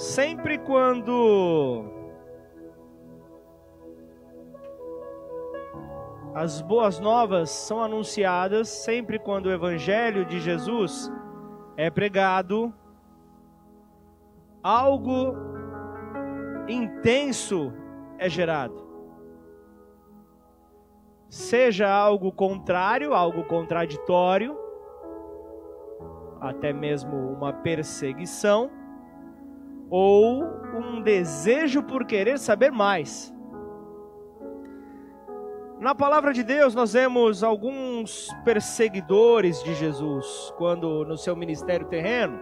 sempre quando as boas novas são anunciadas, sempre quando o evangelho de Jesus é pregado, algo intenso é gerado. Seja algo contrário, algo contraditório, até mesmo uma perseguição, ou um desejo por querer saber mais. Na palavra de Deus, nós vemos alguns perseguidores de Jesus quando no seu ministério terreno.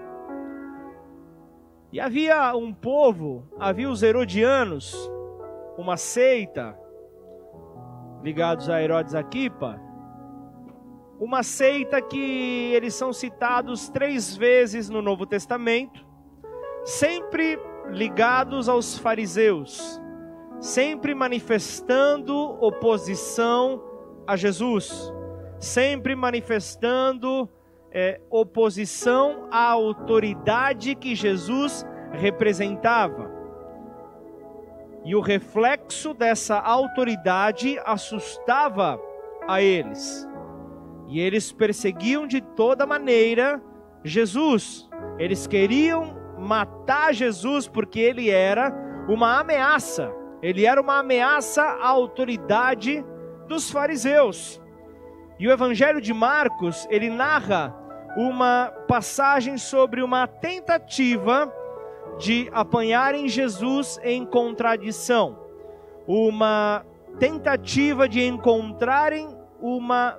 E havia um povo, havia os herodianos, uma seita, ligados a Herodes Aquipa, uma seita que eles são citados três vezes no Novo Testamento, sempre ligados aos fariseus, sempre manifestando oposição a Jesus, sempre manifestando é, oposição à autoridade que Jesus representava. E o reflexo dessa autoridade assustava a eles. E eles perseguiam de toda maneira Jesus. Eles queriam matar Jesus porque ele era uma ameaça. Ele era uma ameaça à autoridade dos fariseus. E o Evangelho de Marcos, ele narra uma passagem sobre uma tentativa de apanharem Jesus em contradição. Uma tentativa de encontrarem uma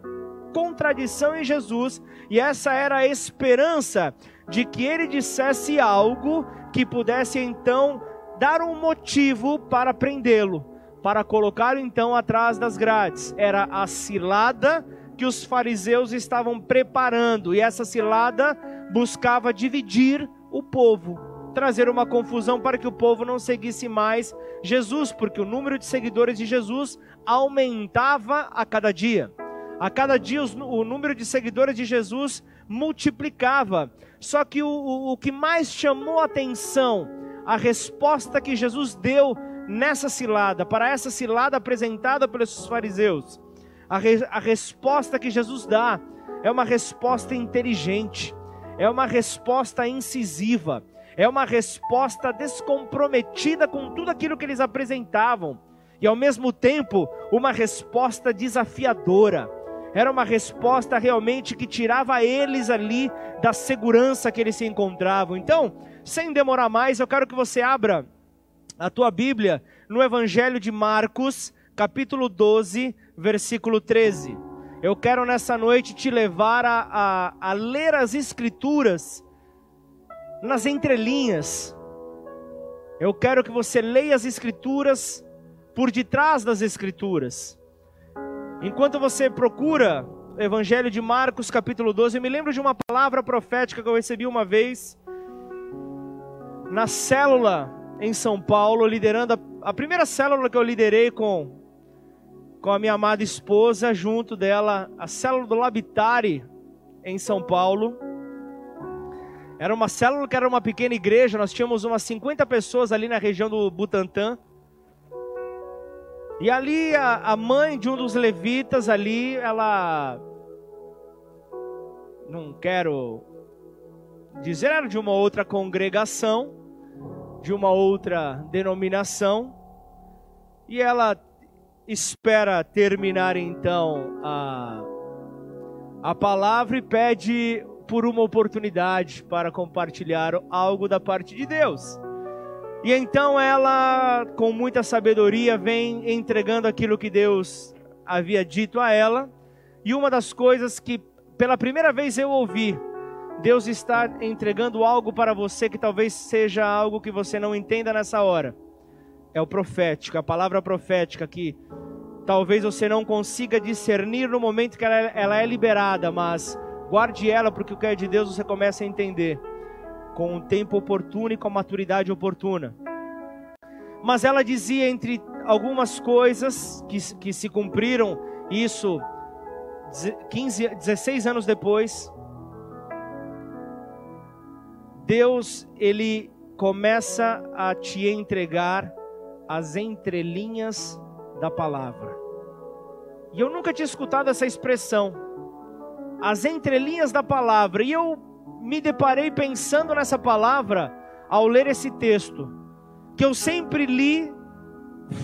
contradição em Jesus, e essa era a esperança de que ele dissesse algo que pudesse então dar um motivo para prendê-lo, para colocá-lo então atrás das grades. Era a cilada que os fariseus estavam preparando, e essa cilada buscava dividir o povo, trazer uma confusão para que o povo não seguisse mais Jesus, porque o número de seguidores de Jesus aumentava a cada dia. A cada dia o número de seguidores de Jesus multiplicava. Só que o, o, o que mais chamou a atenção, a resposta que Jesus deu nessa cilada, para essa cilada apresentada pelos fariseus, a, re, a resposta que Jesus dá é uma resposta inteligente, é uma resposta incisiva, é uma resposta descomprometida com tudo aquilo que eles apresentavam, e ao mesmo tempo, uma resposta desafiadora era uma resposta realmente que tirava eles ali da segurança que eles se encontravam. Então, sem demorar mais, eu quero que você abra a tua Bíblia no Evangelho de Marcos, capítulo 12, versículo 13. Eu quero nessa noite te levar a, a, a ler as Escrituras nas entrelinhas. Eu quero que você leia as Escrituras por detrás das Escrituras. Enquanto você procura o Evangelho de Marcos, capítulo 12, eu me lembro de uma palavra profética que eu recebi uma vez na célula em São Paulo, liderando a, a primeira célula que eu liderei com, com a minha amada esposa, junto dela, a célula do Labitare em São Paulo. Era uma célula que era uma pequena igreja, nós tínhamos umas 50 pessoas ali na região do Butantã. E ali a, a mãe de um dos levitas ali, ela não quero dizer, era de uma outra congregação, de uma outra denominação, e ela espera terminar então a, a palavra e pede por uma oportunidade para compartilhar algo da parte de Deus. E então ela, com muita sabedoria, vem entregando aquilo que Deus havia dito a ela. E uma das coisas que pela primeira vez eu ouvi, Deus está entregando algo para você que talvez seja algo que você não entenda nessa hora. É o profético, a palavra profética que talvez você não consiga discernir no momento que ela, ela é liberada, mas guarde ela porque o que é de Deus você começa a entender com o tempo oportuno e com a maturidade oportuna. Mas ela dizia entre algumas coisas que, que se cumpriram, isso 15, 16 anos depois, Deus ele começa a te entregar as entrelinhas da palavra. E eu nunca tinha escutado essa expressão, as entrelinhas da palavra. E eu me deparei pensando nessa palavra ao ler esse texto, que eu sempre li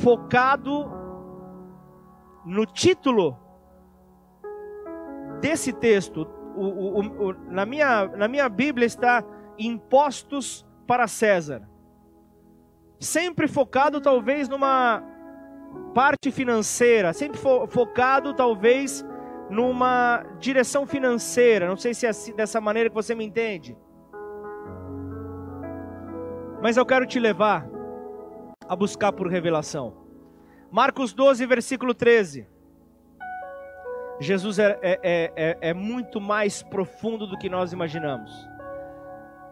focado no título desse texto. O, o, o, na, minha, na minha Bíblia está impostos para César. Sempre focado talvez numa parte financeira, sempre fo focado talvez numa direção financeira. Não sei se é assim, dessa maneira que você me entende. Mas eu quero te levar a buscar por revelação. Marcos 12, versículo 13. Jesus é, é, é, é, muito mais profundo do que nós imaginamos.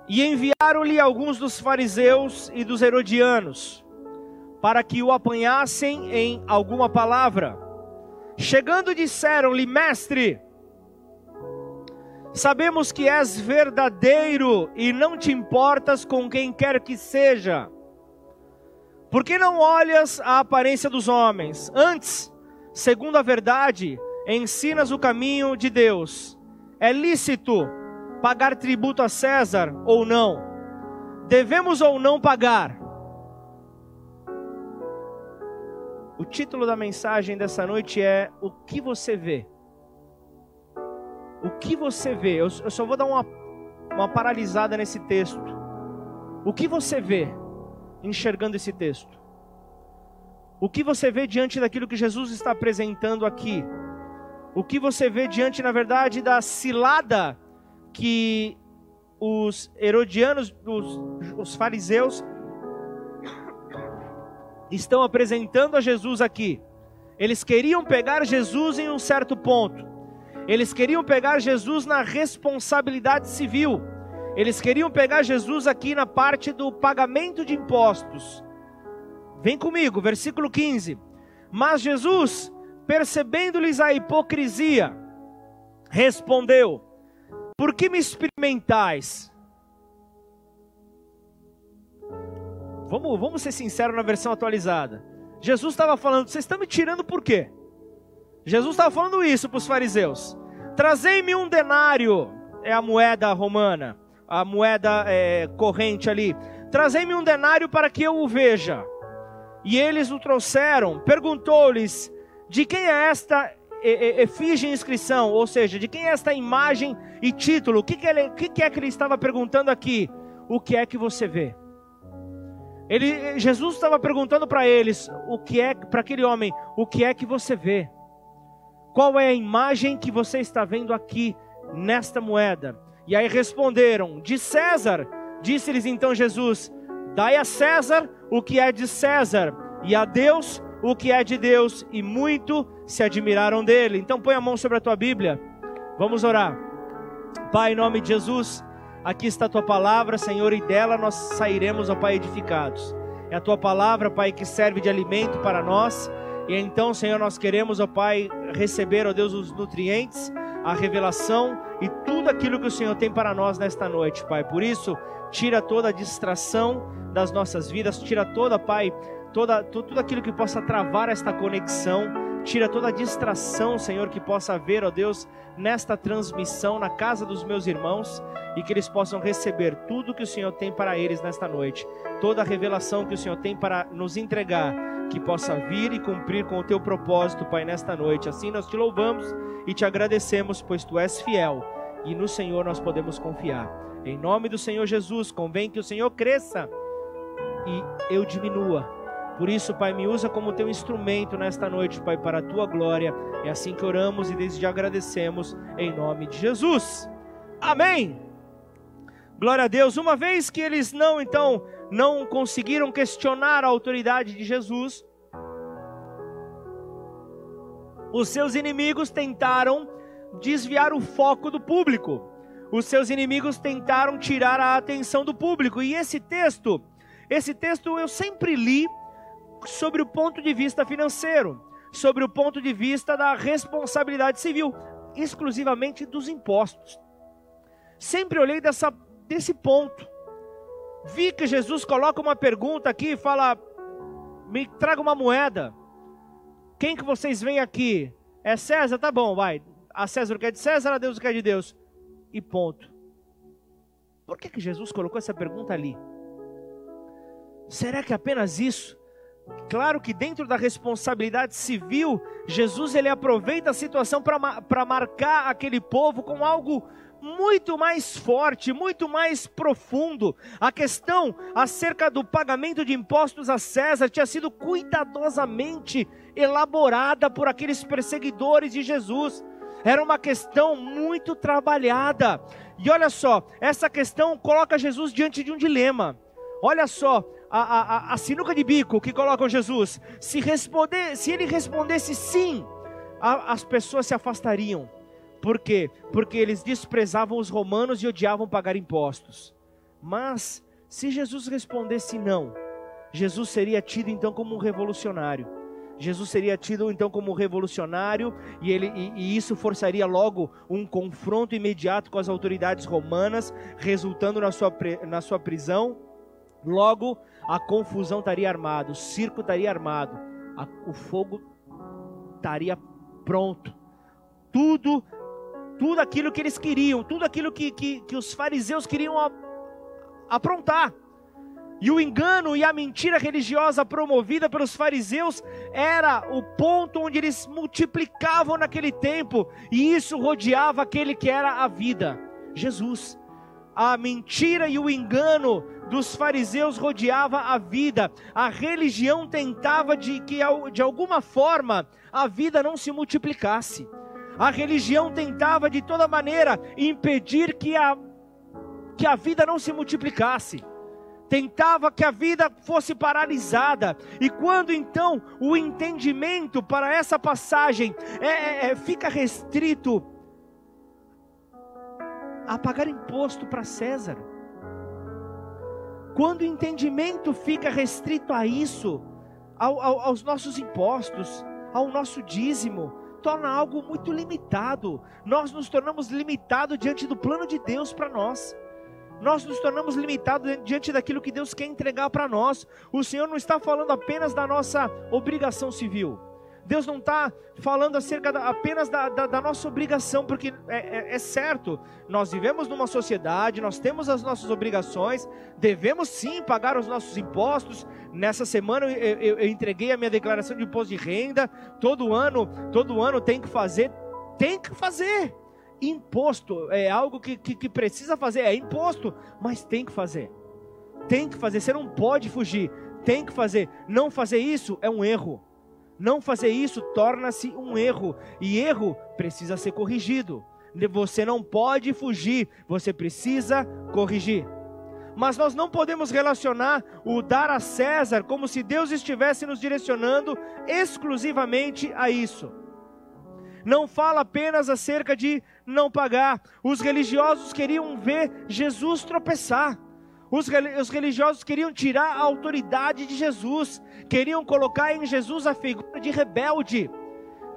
E enviaram-lhe alguns dos fariseus e dos herodianos, para que o apanhassem em alguma palavra. Chegando, disseram-lhe: Mestre, sabemos que és verdadeiro e não te importas com quem quer que seja. Por que não olhas a aparência dos homens? Antes, segundo a verdade, ensinas o caminho de Deus. É lícito pagar tributo a César ou não? Devemos ou não pagar? O título da mensagem dessa noite é O que você vê? O que você vê? Eu, eu só vou dar uma, uma paralisada nesse texto. O que você vê? enxergando esse texto? O que você vê diante daquilo que Jesus está apresentando aqui? O que você vê diante, na verdade, da cilada que os herodianos, os, os fariseus, estão apresentando a Jesus aqui? Eles queriam pegar Jesus em um certo ponto. Eles queriam pegar Jesus na responsabilidade civil. Eles queriam pegar Jesus aqui na parte do pagamento de impostos. Vem comigo, versículo 15. Mas Jesus, percebendo-lhes a hipocrisia, respondeu: Por que me experimentais? Vamos, vamos ser sinceros na versão atualizada. Jesus estava falando, vocês estão me tirando por quê? Jesus estava falando isso para os fariseus. Trazei-me um denário, é a moeda romana a moeda é, corrente ali. Trazei-me um denário para que eu o veja. E eles o trouxeram. Perguntou-lhes: De quem é esta efígie inscrição? Ou seja, de quem é esta imagem e título? O que, que, ele, que, que é que ele estava perguntando aqui? O que é que você vê? Ele, Jesus estava perguntando para eles, o que é para aquele homem, o que é que você vê? Qual é a imagem que você está vendo aqui nesta moeda? E aí responderam: De César. Disse-lhes então Jesus: Dai a César o que é de César, e a Deus o que é de Deus. E muito se admiraram dele. Então põe a mão sobre a tua Bíblia. Vamos orar. Pai, em nome de Jesus, aqui está a tua palavra, Senhor, e dela nós sairemos, ó Pai, edificados. É a tua palavra, Pai, que serve de alimento para nós. E então, Senhor, nós queremos, ó Pai, receber, ó Deus, os nutrientes a revelação e tudo aquilo que o Senhor tem para nós nesta noite, Pai. Por isso, tira toda a distração das nossas vidas, tira toda, Pai, toda, tudo aquilo que possa travar esta conexão, tira toda a distração, Senhor, que possa haver, ó Deus, nesta transmissão na casa dos meus irmãos e que eles possam receber tudo que o Senhor tem para eles nesta noite, toda a revelação que o Senhor tem para nos entregar, que possa vir e cumprir com o teu propósito, Pai, nesta noite. Assim nós te louvamos e te agradecemos, pois tu és fiel e no Senhor nós podemos confiar. Em nome do Senhor Jesus, convém que o Senhor cresça e eu diminua. Por isso, Pai, me usa como teu instrumento nesta noite, Pai, para a tua glória. É assim que oramos e desde já agradecemos em nome de Jesus. Amém. Glória a Deus. Uma vez que eles não, então, não conseguiram questionar a autoridade de Jesus, os seus inimigos tentaram desviar o foco do público. Os seus inimigos tentaram tirar a atenção do público. E esse texto, esse texto eu sempre li sobre o ponto de vista financeiro, sobre o ponto de vista da responsabilidade civil, exclusivamente dos impostos. Sempre olhei dessa, desse ponto. vi que Jesus coloca uma pergunta aqui e fala: me traga uma moeda. Quem que vocês veem aqui? É César? Tá bom, vai. A César o que é de César, a Deus o que é de Deus. E ponto. Por que, que Jesus colocou essa pergunta ali? Será que é apenas isso? Claro que dentro da responsabilidade civil, Jesus ele aproveita a situação para marcar aquele povo com algo muito mais forte, muito mais profundo. A questão acerca do pagamento de impostos a César tinha sido cuidadosamente elaborada por aqueles perseguidores de Jesus. Era uma questão muito trabalhada. E olha só, essa questão coloca Jesus diante de um dilema. Olha só, a, a, a sinuca de bico que colocam Jesus. Se, responder, se ele respondesse sim, a, as pessoas se afastariam. Por quê? Porque eles desprezavam os romanos e odiavam pagar impostos. Mas, se Jesus respondesse não, Jesus seria tido então como um revolucionário. Jesus seria tido então como revolucionário e, ele, e, e, isso forçaria logo um confronto imediato com as autoridades romanas, resultando na sua, na sua prisão. Logo, a confusão estaria armada, o circo estaria armado, a, o fogo estaria pronto. Tudo tudo aquilo que eles queriam, tudo aquilo que, que, que os fariseus queriam aprontar. E o engano e a mentira religiosa promovida pelos fariseus era o ponto onde eles multiplicavam naquele tempo, e isso rodeava aquele que era a vida, Jesus. A mentira e o engano dos fariseus rodeava a vida. A religião tentava de que de alguma forma a vida não se multiplicasse. A religião tentava de toda maneira impedir que a, que a vida não se multiplicasse. Tentava que a vida fosse paralisada. E quando então o entendimento para essa passagem é, é, é fica restrito a pagar imposto para César. Quando o entendimento fica restrito a isso, ao, ao, aos nossos impostos, ao nosso dízimo, torna algo muito limitado. Nós nos tornamos limitados diante do plano de Deus para nós. Nós nos tornamos limitados diante daquilo que Deus quer entregar para nós. O Senhor não está falando apenas da nossa obrigação civil. Deus não está falando acerca da, apenas da, da, da, nossa obrigação, porque é, é, é, certo, nós vivemos numa sociedade, nós temos as nossas obrigações, devemos sim pagar os nossos impostos. Nessa semana eu, eu, eu entreguei a minha declaração de imposto de renda. Todo ano, todo ano tem que fazer, tem que fazer. Imposto é algo que, que, que precisa fazer, é imposto, mas tem que fazer. Tem que fazer, você não pode fugir, tem que fazer. Não fazer isso é um erro. Não fazer isso torna-se um erro, e erro precisa ser corrigido. Você não pode fugir, você precisa corrigir. Mas nós não podemos relacionar o dar a César como se Deus estivesse nos direcionando exclusivamente a isso. Não fala apenas acerca de não pagar. Os religiosos queriam ver Jesus tropeçar. Os, religiosos queriam tirar a autoridade de Jesus, queriam colocar em Jesus a figura de rebelde.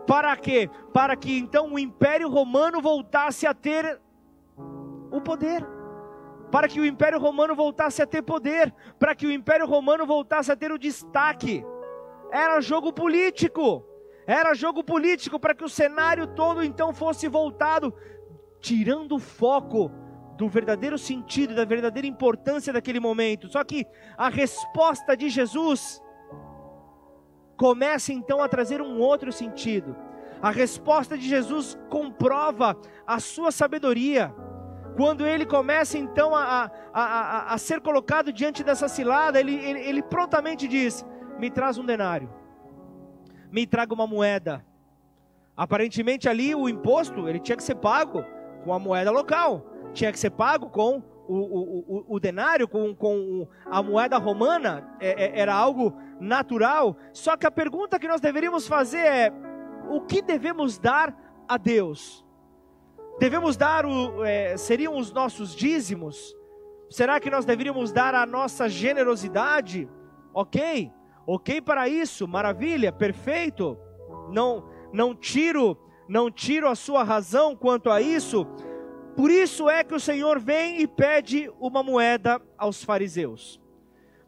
Para quê? Para que então o Império Romano voltasse a ter o poder. Para que o Império Romano voltasse a ter poder, para que o Império Romano voltasse a ter o destaque. Era jogo político. Era jogo político para que o cenário todo então fosse voltado, tirando o foco do verdadeiro sentido, da verdadeira importância daquele momento. Só que a resposta de Jesus começa então a trazer um outro sentido. A resposta de Jesus comprova a sua sabedoria. Quando ele começa então a, a, a, a ser colocado diante dessa cilada, ele, ele, ele prontamente diz: Me traz um denário, me traga uma moeda. Aparentemente ali o imposto ele tinha que ser pago com a moeda local tinha que ser pago com o, o, o, o denário, com, com a moeda romana, é, é, era algo natural. Só que a pergunta que nós deveríamos fazer é: o que devemos dar a Deus? Devemos dar o. É, seriam os nossos dízimos? Será que nós deveríamos dar a nossa generosidade? Ok, ok para isso, maravilha, perfeito. Não, não tiro, não tiro a sua razão quanto a isso, Por isso é que o Senhor vem e pede uma moeda aos fariseus.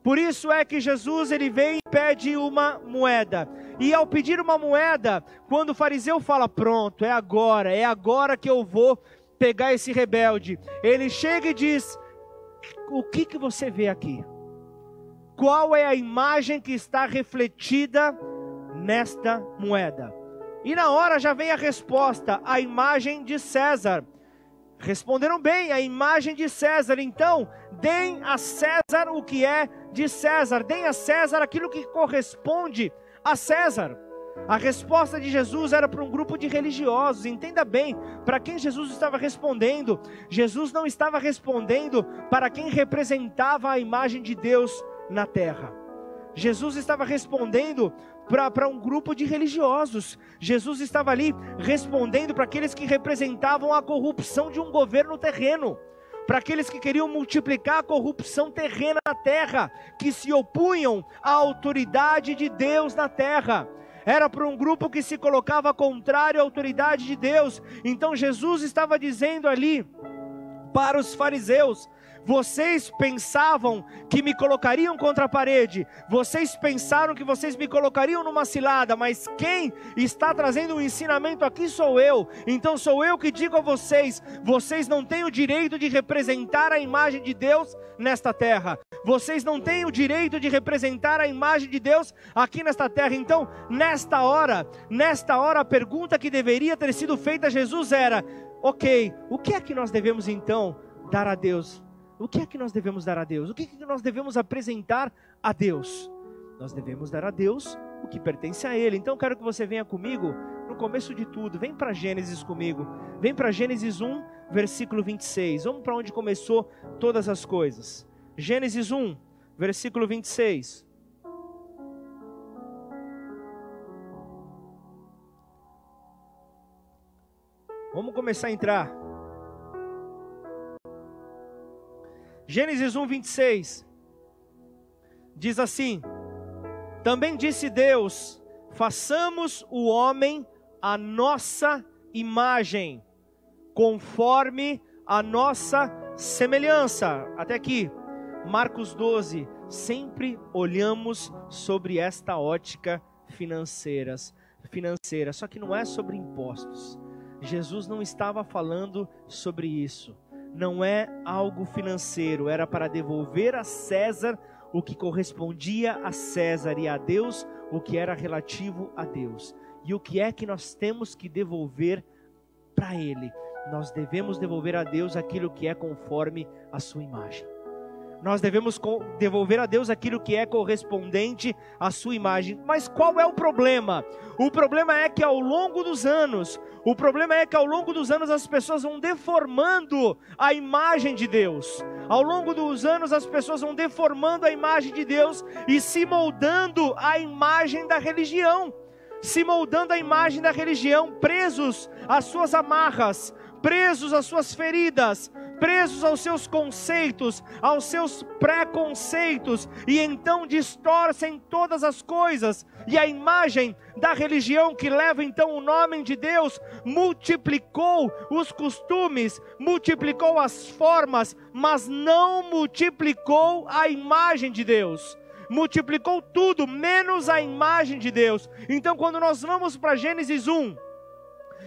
Por isso é que Jesus ele vem e pede uma moeda. E ao pedir uma moeda, quando o fariseu fala: "Pronto, é agora, é agora que eu vou pegar esse rebelde", ele chega e diz: "O que que você vê aqui? Qual é a imagem que está refletida nesta moeda?" E na hora já vem a resposta: a imagem de César. Responderam bem, a imagem de César. Então, deem a César o que é de César, deem a César aquilo que corresponde a César. A resposta de Jesus era para um grupo de religiosos. Entenda bem, para quem Jesus estava respondendo. Jesus não estava respondendo para quem representava a imagem de Deus na terra. Jesus estava respondendo para um grupo de religiosos. Jesus estava ali respondendo para aqueles que representavam a corrupção de um governo terreno, para aqueles que queriam multiplicar a corrupção terrena na terra, que se opunham à autoridade de Deus na terra. Era para um grupo que se colocava contrário à autoridade de Deus. Então Jesus estava dizendo ali para os fariseus: vocês pensavam que me colocariam contra a parede, vocês pensaram que vocês me colocariam numa cilada, mas quem está trazendo o ensinamento aqui sou eu. Então sou eu que digo a vocês: vocês não têm o direito de representar a imagem de Deus nesta terra. Vocês não têm o direito de representar a imagem de Deus aqui nesta terra. Então, nesta hora, nesta hora a pergunta que deveria ter sido feita a Jesus era: OK, o que é que nós devemos então dar a Deus o que é que nós devemos dar a Deus? O que é que nós devemos apresentar a Deus? Nós devemos dar a Deus o que pertence a Ele. Então, quero que você venha comigo no começo de tudo. Vem para Gênesis comigo. Vem para Gênesis 1, versículo 26. Vamos para onde começou todas as coisas. Gênesis 1, versículo 26. Vamos começar a entrar. Gênesis 1, 26 diz assim: Também disse Deus: façamos o homem a nossa imagem, conforme a nossa semelhança. Até aqui, Marcos 12. Sempre olhamos sobre esta ótica financeiras, financeira, só que não é sobre impostos. Jesus não estava falando sobre isso não é algo financeiro, era para devolver a César o que correspondia a César e a Deus o que era relativo a Deus. E o que é que nós temos que devolver para Ele? Nós devemos devolver a Deus aquilo que é conforme a Sua imagem nós devemos devolver a Deus aquilo que é correspondente à sua imagem. Mas qual é o problema? O problema é que ao longo dos anos, o problema é que ao longo dos anos as pessoas vão deformando a imagem de Deus. Ao longo dos anos as pessoas vão deformando a imagem de Deus e se moldando a imagem da religião. Se moldando a imagem da religião, presos às suas amarras, presos às suas feridas, presos aos seus conceitos, aos seus preconceitos, e então distorcem todas as coisas, e a imagem da religião que leva então o nome de Deus multiplicou os costumes, multiplicou as formas, mas não multiplicou a imagem de Deus multiplicou tudo, menos a imagem de Deus. Então, quando nós vamos para Gênesis 1,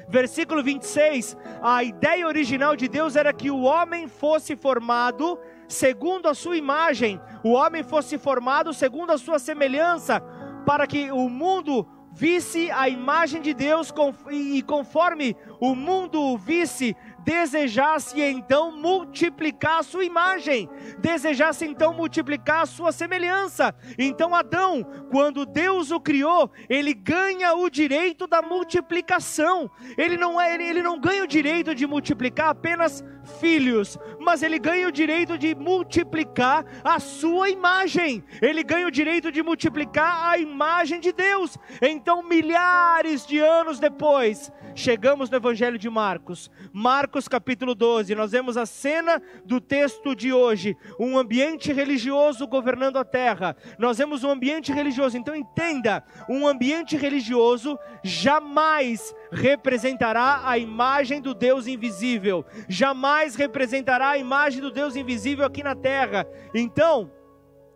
versículo 26, a ideia original de Deus era que o homem fosse formado segundo a sua imagem, o homem fosse formado segundo a sua semelhança, para que o mundo visse a imagem de Deus e conforme o mundo visse, desejasse então multiplicar a sua imagem, desejasse então multiplicar a sua semelhança. Então Adão, quando Deus o criou, ele ganha o direito da multiplicação. Ele não é, ele, ele não ganha o direito de multiplicar apenas filhos, mas ele ganha o direito de multiplicar a sua imagem. Ele ganha o direito de multiplicar a imagem de Deus. Então, milhares de anos depois, chegamos no Evangelho de Marcos. Marcos capítulo 12, nós vemos a cena do texto de hoje, um ambiente religioso governando a terra. Nós vemos um ambiente religioso. Então entenda, um ambiente religioso jamais representará a imagem do Deus invisível, jamais representará a imagem do Deus invisível aqui na terra. Então,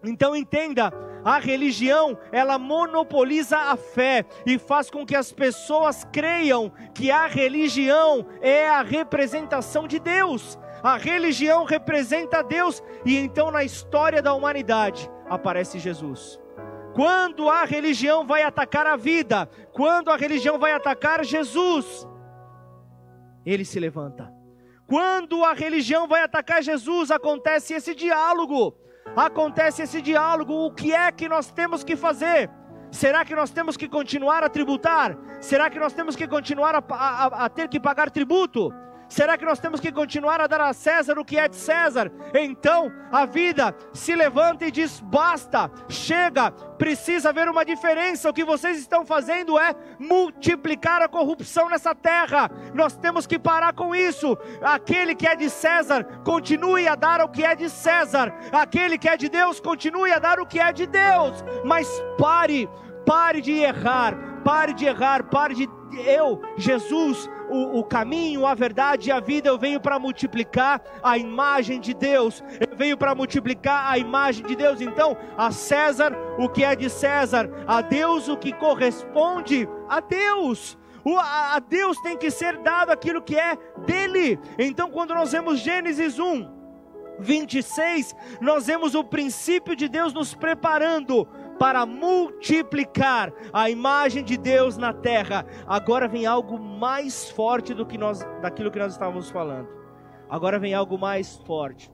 então entenda, a religião, ela monopoliza a fé e faz com que as pessoas creiam que a religião é a representação de Deus. A religião representa Deus e então na história da humanidade aparece Jesus. Quando a religião vai atacar a vida, quando a religião vai atacar Jesus, ele se levanta. Quando a religião vai atacar Jesus, acontece esse diálogo. Acontece esse diálogo. O que é que nós temos que fazer? Será que nós temos que continuar a tributar? Será que nós temos que continuar a, a, a ter que pagar tributo? Será que nós temos que continuar a dar a César o que é de César? Então a vida se levanta e diz: basta, chega, precisa haver uma diferença. O que vocês estão fazendo é multiplicar a corrupção nessa terra. Nós temos que parar com isso. Aquele que é de César, continue a dar o que é de César. Aquele que é de Deus, continue a dar o que é de Deus. Mas pare, pare de errar, pare de errar, pare de eu, Jesus, o, o, caminho, a verdade e a vida, eu venho para multiplicar a imagem de Deus, eu venho para multiplicar a imagem de Deus. Então, a César o que é de César, a Deus o que corresponde a Deus. a Deus tem que ser dado aquilo que é dele. Então, quando nós vemos Gênesis 1, 26, nós vemos o princípio de Deus nos preparando para multiplicar a imagem de Deus na terra. Agora vem algo mais forte do que nós, daquilo que nós estávamos falando. Agora vem algo mais forte.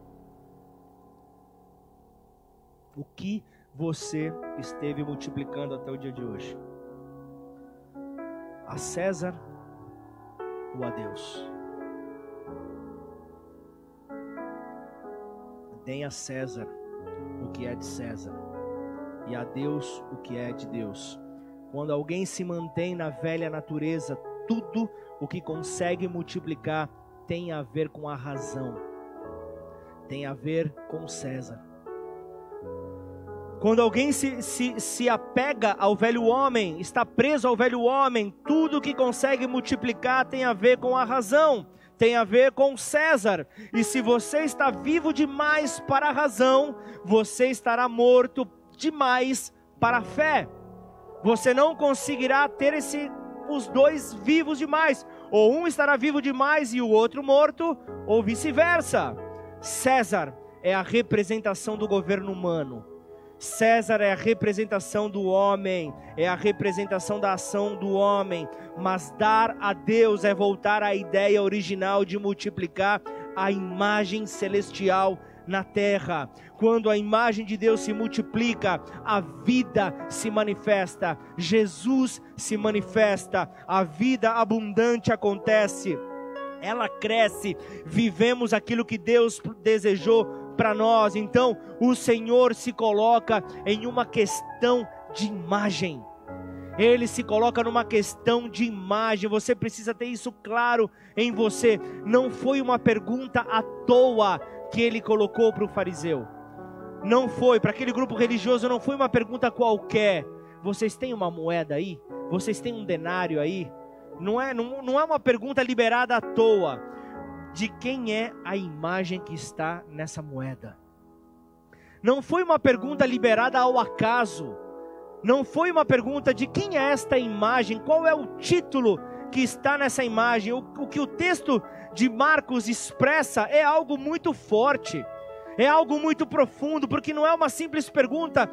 O que você esteve multiplicando até o dia de hoje? A César ou a Deus? Deem a César o que é de César e a Deus o que é de Deus. Quando alguém se mantém na velha natureza, tudo o que consegue multiplicar tem a ver com a razão, tem a ver com César. Quando alguém se, se, se apega ao velho homem, está preso ao velho homem, tudo que consegue multiplicar tem a ver com a razão, tem a ver com César. E se você está vivo demais para a razão, você estará morto demais para a fé. Você não conseguirá ter esse, os dois vivos demais. Ou um estará vivo demais e o outro morto, ou vice-versa. César é a representação do governo humano. César é a representação do homem, é a representação da ação do homem, mas dar a Deus é voltar à ideia original de multiplicar a imagem celestial na terra. Quando a imagem de Deus se multiplica, a vida se manifesta, Jesus se manifesta, a vida abundante acontece, ela cresce, vivemos aquilo que Deus desejou para nós. Então, o Senhor se coloca em uma questão de imagem. Ele se coloca numa questão de imagem. Você precisa ter isso claro em você. Não foi uma pergunta à toa que ele colocou para o fariseu. Não foi, para aquele grupo religioso, não foi uma pergunta qualquer. Vocês têm uma moeda aí? Vocês têm um denário aí? Não é, não, não é uma pergunta liberada à toa. De quem é a imagem que está nessa moeda? Não foi uma pergunta liberada ao acaso. Não foi uma pergunta de quem é esta imagem, qual é o título que está nessa imagem. O, o que o texto de Marcos expressa é algo muito forte, é algo muito profundo, porque não é uma simples pergunta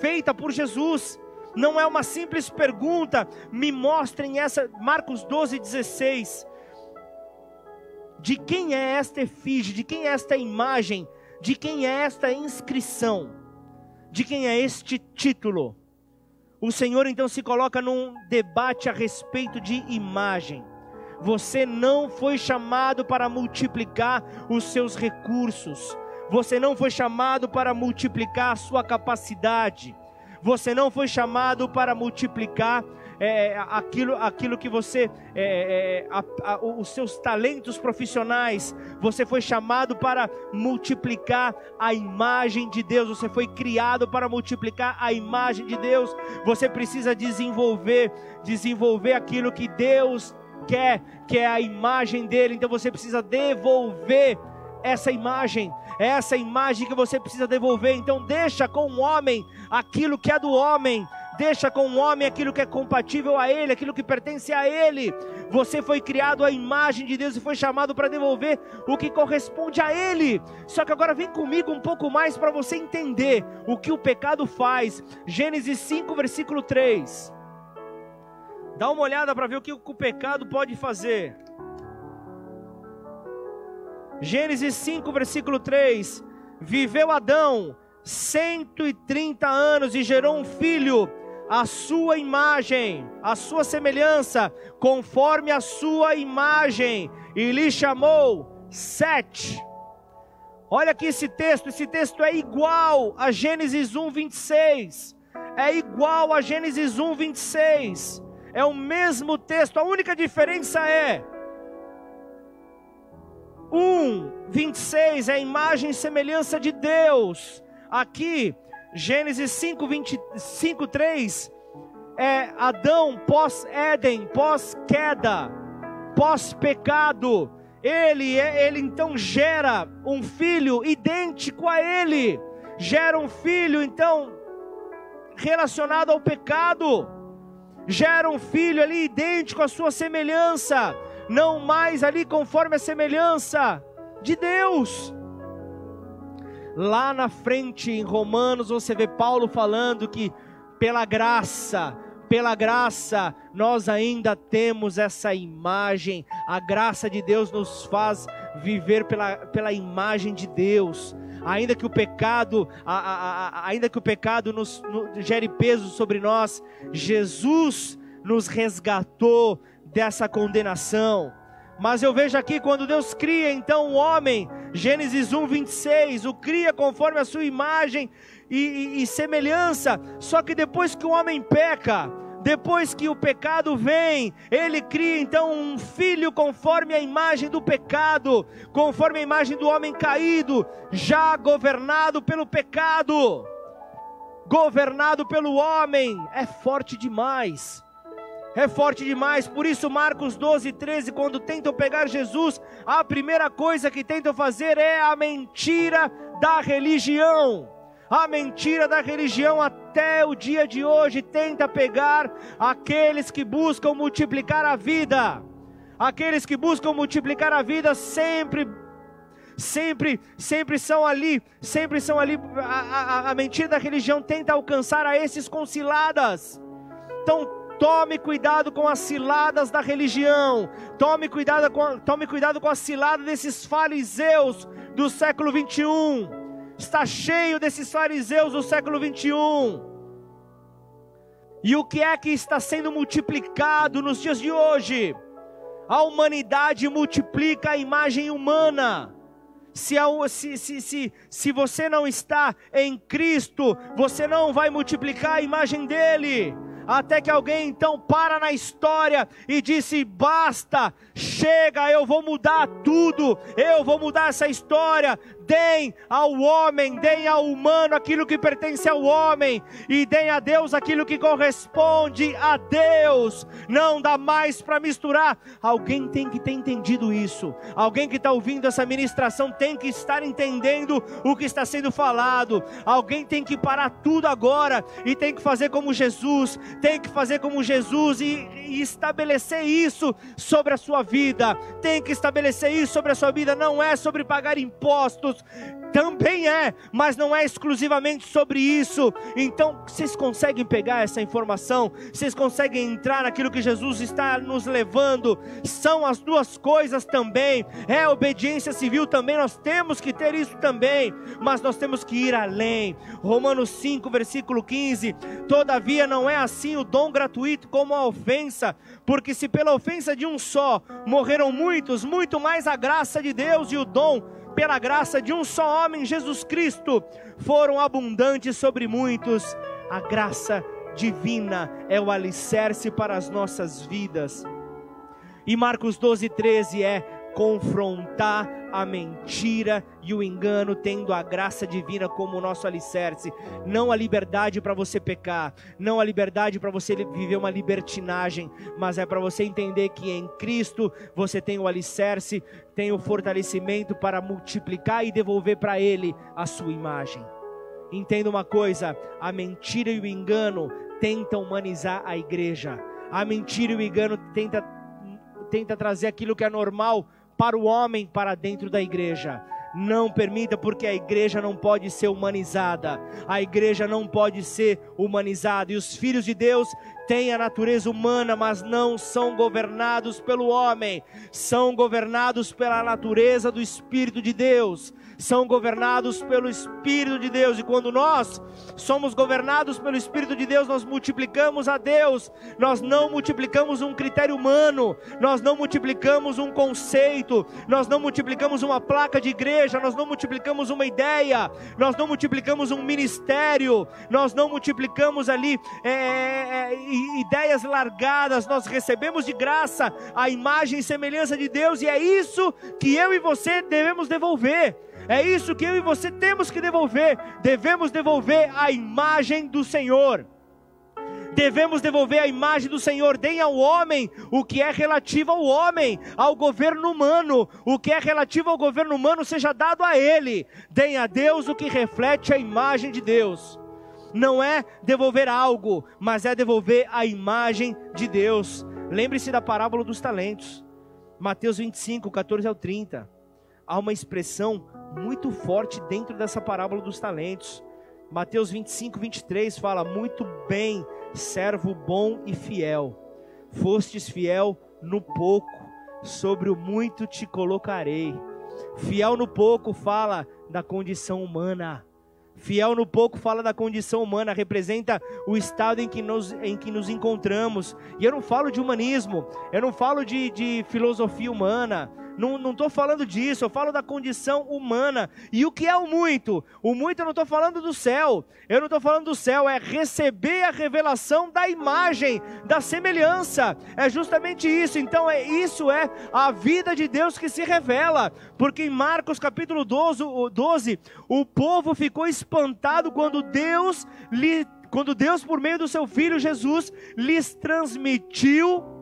feita por Jesus, não é uma simples pergunta, me mostrem essa, Marcos 12, 16. De quem é esta efígie, de quem é esta imagem, de quem é esta inscrição, de quem é este título. O Senhor então se coloca num debate a respeito de imagem. Você não foi chamado para multiplicar os seus recursos. Você não foi chamado para multiplicar a sua capacidade. Você não foi chamado para multiplicar é, aquilo, aquilo que você, é, é, a, a, os seus talentos profissionais. Você foi chamado para multiplicar a imagem de Deus. Você foi criado para multiplicar a imagem de Deus. Você precisa desenvolver, desenvolver aquilo que Deus quer, que é a imagem dele. Então você precisa devolver essa imagem, é essa imagem que você precisa devolver. Então deixa com o homem aquilo que é do homem, deixa com o homem aquilo que é compatível a ele, aquilo que pertence a ele. Você foi criado à imagem de Deus e foi chamado para devolver o que corresponde a ele. Só que agora vem comigo um pouco mais para você entender o que o pecado faz. Gênesis 5, versículo 3. Dá uma olhada para ver o que o pecado pode fazer. Gênesis 5, versículo 3: Viveu Adão 130 anos e gerou um filho, a sua imagem, a sua semelhança, conforme a sua imagem, e lhe chamou Sete. Olha aqui esse texto, esse texto é igual a Gênesis 1, 26. É igual a Gênesis 1, 26 é o mesmo texto, a única diferença é 1, 26 é a imagem e semelhança de Deus. Aqui, Gênesis 5, 25, 3 é Adão pós-Éden, pós-queda, pós-pecado. Ele, é, ele então gera um filho idêntico a ele, gera um filho então relacionado ao pecado gera um filho ali idêntico à sua semelhança, não mais ali conforme a semelhança de Deus. Lá na frente, em Romanos, você vê Paulo falando que pela graça, pela graça, nós ainda temos essa imagem, a graça de Deus nos faz viver pela, pela imagem de Deus ainda que o pecado, a, a, a, ainda que o pecado nos, no, gere peso sobre nós, Jesus nos resgatou dessa condenação. Mas eu vejo aqui quando Deus cria então o homem, Gênesis 1, 26, o cria conforme a sua imagem e, e, e semelhança. Só que depois que o homem peca, depois que o pecado vem, ele cria então um filho conforme a imagem do pecado, conforme a imagem do homem caído, já governado pelo pecado, governado pelo homem. É forte demais. É forte demais, por isso Marcos 12, 13, quando tentam pegar Jesus, a primeira coisa que tentam fazer é a mentira da religião. A mentira da religião até o dia de hoje tenta pegar aqueles que buscam multiplicar a vida. Aqueles que buscam multiplicar a vida sempre sempre, sempre são ali, sempre são ali. A, a, a, mentira da religião tenta alcançar a esses com ciladas. Então tome cuidado com as ciladas da religião. Tome cuidado com, tome cuidado com as ciladas desses fariseus do século 21 está cheio desses fariseus do século 21. E o que é que está sendo multiplicado nos dias de hoje? A humanidade multiplica a imagem humana. Se, se, se, se, se você não está em Cristo, você não vai multiplicar a imagem dele até que alguém então para na história e disse: basta, chega, eu vou mudar tudo, eu vou mudar essa história, deem ao homem, deem ao humano aquilo que pertence ao homem, e deem a Deus aquilo que corresponde a Deus. Não dá mais para misturar. Alguém tem que ter entendido isso. Alguém que está ouvindo essa ministração tem que estar entendendo o que está sendo falado. Alguém tem que parar tudo agora e tem que fazer como Jesus, tem que fazer como Jesus e, estabelecer isso sobre a sua vida. Tem que estabelecer isso sobre a sua vida. Não é sobre pagar impostos também é, mas não é exclusivamente sobre isso. Então, vocês conseguem pegar essa informação? Vocês conseguem entrar naquilo que Jesus está nos levando? São as duas coisas também. É obediência civil também, nós temos que ter isso também, mas nós temos que ir além. Romanos 5, versículo 15: Todavia não é assim o dom gratuito como a ofensa, porque se pela ofensa de um só morreram muitos, muito mais a graça de Deus e o dom pela graça de um só homem, Jesus Cristo, foram abundantes sobre muitos. A graça divina é o alicerce para as nossas vidas. E Marcos 12, 13 é confrontar a mentira e o engano, tendo a graça divina como nosso alicerce. Não a liberdade para você pecar, não a liberdade para você viver uma libertinagem, mas é para você entender que em Cristo você tem o alicerce, tem o fortalecimento para multiplicar e devolver para Ele a sua imagem. Entenda uma coisa: a mentira e o engano tentam humanizar a igreja. A mentira e o engano tenta, tenta trazer aquilo que é normal para o homem para dentro da igreja. Não permita, porque a igreja não pode ser humanizada. A igreja não pode ser humanizada. E os filhos de Deus têm a natureza humana, mas não são governados pelo homem, são governados pela natureza do Espírito de Deus são governados pelo Espírito de Deus. E quando nós somos governados pelo Espírito de Deus, nós multiplicamos a Deus. Nós não multiplicamos um critério humano, nós não multiplicamos um conceito, nós não multiplicamos uma placa de igreja, nós não multiplicamos uma ideia, nós não multiplicamos um ministério, nós não multiplicamos ali é, é, é ideias largadas, nós recebemos de graça a imagem e semelhança de Deus, e é isso que eu e você devemos devolver. É isso que eu e você temos que devolver. Devemos devolver a imagem do Senhor. Devemos devolver a imagem do Senhor. Deem ao homem o que é relativo ao homem, ao governo humano. O que é relativo ao governo humano seja dado a ele. Deem a Deus o que reflete a imagem de Deus. Não é devolver algo, mas é devolver a imagem de Deus. Lembre-se da parábola dos talentos. Mateus 25, 14 ao 30. Há uma expressão muito forte dentro dessa parábola dos talentos. Mateus 25, 23 fala: Muito bem, servo bom e fiel. Fostes fiel no pouco, sobre o muito te colocarei. Fiel no pouco fala da condição humana. Fiel no pouco fala da condição humana, representa o estado em que nos, em que nos encontramos. E eu não falo de humanismo, eu não falo de, de filosofia humana, não estou falando disso, eu falo da condição humana. E o que é o muito? O muito eu não estou falando do céu. Eu não estou falando do céu, é receber a revelação da imagem, da semelhança. É justamente isso. Então, é isso é a vida de Deus que se revela. Porque em Marcos capítulo 12, 12 o povo ficou espantado quando Deus lhe quando Deus, por meio do seu filho Jesus, lhes transmitiu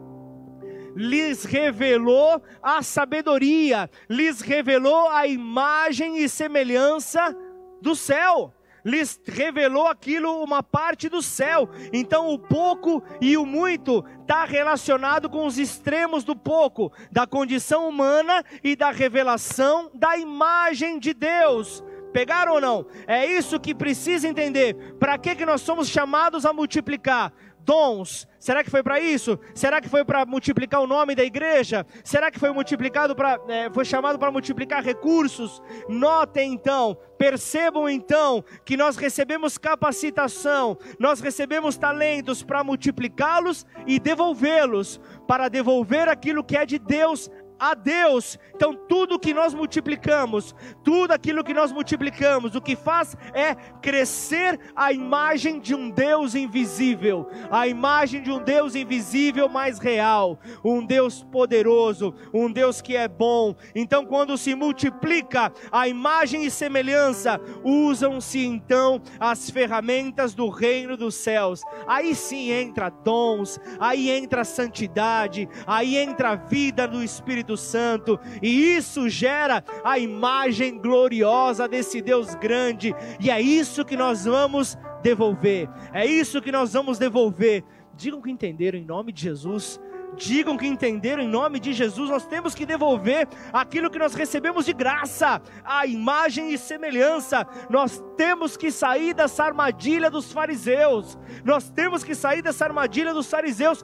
lhes revelou a sabedoria, lhes revelou a imagem e semelhança do céu lhes revelou aquilo, uma parte do céu. Então, o pouco e o muito está relacionado com os extremos do pouco, da condição humana e da revelação da imagem de Deus. Pegaram ou não? É isso que precisa entender. Para que, que nós somos chamados a multiplicar? Dons. Será que foi para isso? Será que foi para multiplicar o nome da igreja? Será que foi multiplicado para, é, foi chamado para multiplicar recursos? Notem então, percebam então que nós recebemos capacitação, nós recebemos talentos para multiplicá-los e devolvê-los, para devolver aquilo que é de Deus a Deus. Então, tudo que nós multiplicamos, tudo aquilo que nós multiplicamos, o que faz é crescer a imagem de um Deus invisível, a imagem de um Deus invisível mais real, um Deus poderoso, um Deus que é bom. Então, quando se multiplica a imagem e semelhança, usam-se então as ferramentas do reino dos céus. Aí sim entra dons, aí entra santidade, aí entra a vida do Espírito Espírito Santo, e isso gera a imagem gloriosa desse Deus grande, e é isso que nós vamos devolver, é isso que nós vamos devolver. Digam que entenderam em nome de Jesus. Digam que entenderam em nome de Jesus, nós temos que devolver aquilo que nós recebemos de graça, a imagem e semelhança. Nós temos que sair dessa armadilha dos fariseus. Nós temos que sair dessa armadilha dos fariseus.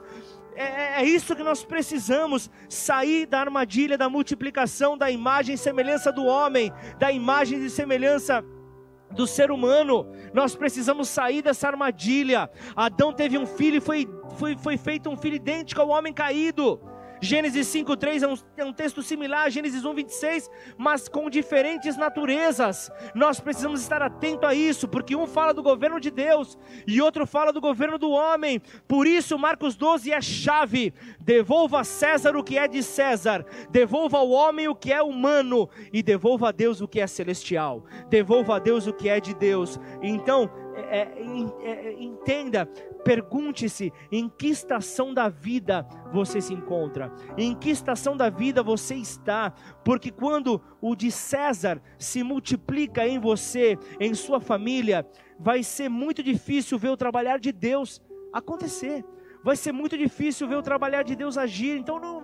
É, é, é, isso que nós precisamos: sair da armadilha da multiplicação da imagem e semelhança do homem, da imagem e semelhança do ser humano. Nós precisamos sair dessa armadilha. Adão teve um filho e foi, foi, foi feito um filho idêntico ao homem caído. Gênesis 5:3 é, um, é um texto similar a Gênesis 1:26, mas com diferentes naturezas. Nós precisamos estar atento a isso, porque um fala do governo de Deus e outro fala do governo do homem. Por isso Marcos 12 é chave. Devolva a César o que é de César, devolva ao homem o que é humano e devolva a Deus o que é celestial. Devolva a Deus o que é de Deus. Então, é, é, é, entenda, pergunte-se em que estação da vida você se encontra, em que estação da vida você está, porque quando o de César se multiplica em você, em sua família, vai ser muito difícil ver o trabalhar de Deus acontecer, vai ser muito difícil ver o trabalhar de Deus agir, então não,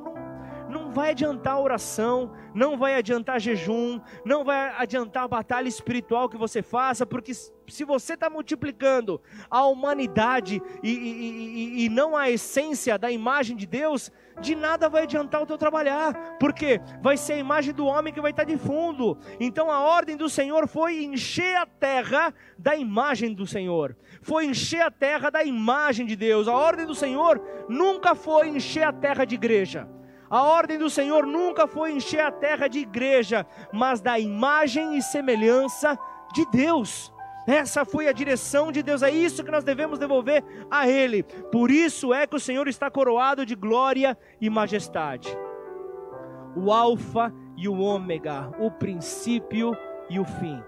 não vai adiantar oração, não vai adiantar jejum, não vai adiantar a batalha espiritual que você faça, porque se você está multiplicando a humanidade e, e, e, e, não a essência da imagem de Deus, de nada vai adiantar o teu trabalhar, porque vai ser a imagem do homem que vai estar tá de fundo. Então a ordem do Senhor foi encher a terra da imagem do Senhor, foi encher a terra da imagem de Deus. A ordem do Senhor nunca foi encher a terra de igreja. A ordem do Senhor nunca foi encher a terra de igreja, mas da imagem e semelhança de Deus. Essa foi a direção de Deus, é isso que nós devemos devolver a Ele. Por isso é que o Senhor está coroado de glória e majestade. O Alfa e o Ômega, o princípio e o fim.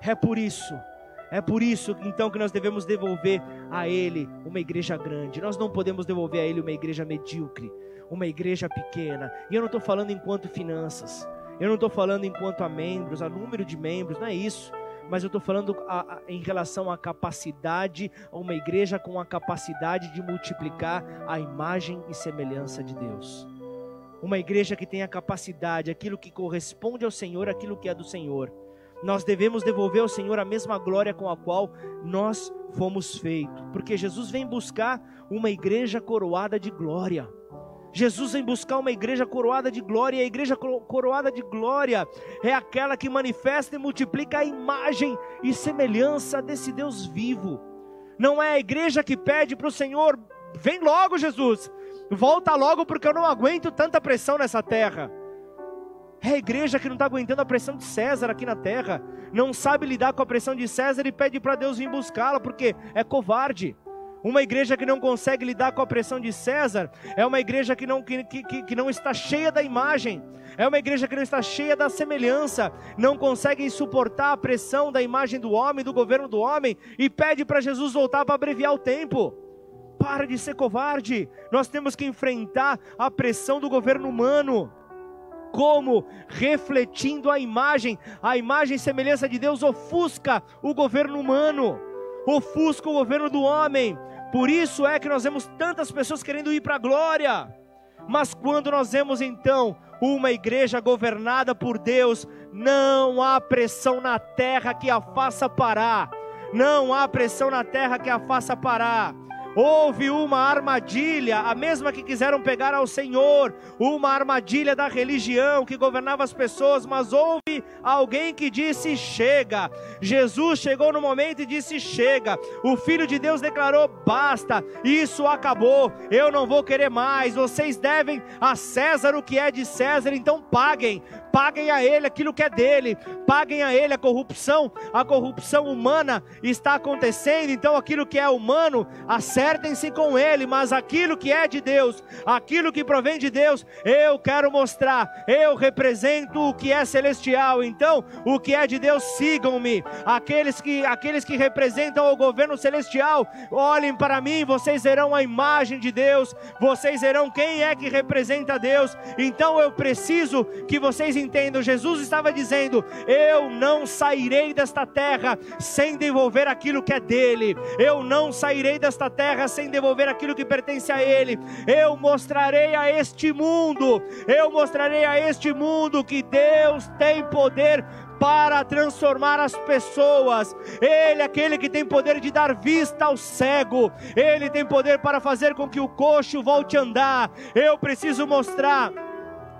É por isso, é por isso então que nós devemos devolver a Ele uma igreja grande. Nós não podemos devolver a Ele uma igreja medíocre uma igreja pequena. E eu não estou falando enquanto finanças, eu não estou falando enquanto a membros, a número de membros, não é isso. Mas eu estou falando a, a, em relação à capacidade, a uma igreja com a capacidade de multiplicar a imagem e semelhança de Deus. Uma igreja que tem a capacidade, aquilo que corresponde ao Senhor, aquilo que é do Senhor. Nós devemos devolver ao Senhor a mesma glória com a qual nós fomos feitos, porque Jesus vem buscar uma igreja coroada de glória. Jesus vem buscar uma igreja coroada de glória, e a igreja coroada de glória é aquela que manifesta e multiplica a imagem e semelhança desse Deus vivo. Não é a igreja que pede para o Senhor: vem logo, Jesus, volta logo, porque eu não aguento tanta pressão nessa terra. É a igreja que não está aguentando a pressão de César aqui na terra, não sabe lidar com a pressão de César e pede para Deus vir buscá-la, porque é covarde. Uma igreja que não consegue lidar com a pressão de César é uma igreja que não, que, que, que não está cheia da imagem, é uma igreja que não está cheia da semelhança, não consegue suportar a pressão da imagem do homem, do governo do homem, e pede para Jesus voltar para abreviar o tempo. Para de ser covarde, nós temos que enfrentar a pressão do governo humano. Como? Refletindo a imagem, a imagem e semelhança de Deus ofusca o governo humano, ofusca o governo do homem, por isso é que nós vemos tantas pessoas querendo ir para a glória. Mas quando nós vemos então uma igreja governada por Deus, não há pressão na terra que a faça parar. Não há pressão na terra que a faça parar. Houve uma armadilha, a mesma que quiseram pegar ao Senhor, uma armadilha da religião que governava as pessoas, mas houve alguém que disse: chega. Jesus chegou no momento e disse: chega. O Filho de Deus declarou: basta, isso acabou, eu não vou querer mais. Vocês devem a César o que é de César, então paguem, paguem a ele aquilo que é dele, paguem a ele a corrupção, a corrupção humana está acontecendo, então aquilo que é humano, acertem-se com ele, mas aquilo que é de Deus, aquilo que provém de Deus, eu quero mostrar, eu represento o que é celestial, então o que é de Deus, sigam-me, aqueles que, aqueles que representam o governo celestial, olhem para mim, vocês verão a imagem de Deus, vocês verão quem é que representa Deus, então eu preciso que vocês entendam, Jesus estava dizendo: Eu não sairei desta terra sem devolver aquilo que é dele, eu não sairei desta terra sem devolver aquilo que pertence a ele, eu mostrarei a este mundo, eu mostrarei a este mundo que Deus tem poder para transformar as pessoas. Ele é aquele que tem poder de dar vista ao cego. Ele tem poder para fazer com que o coxo volte a andar. Eu preciso mostrar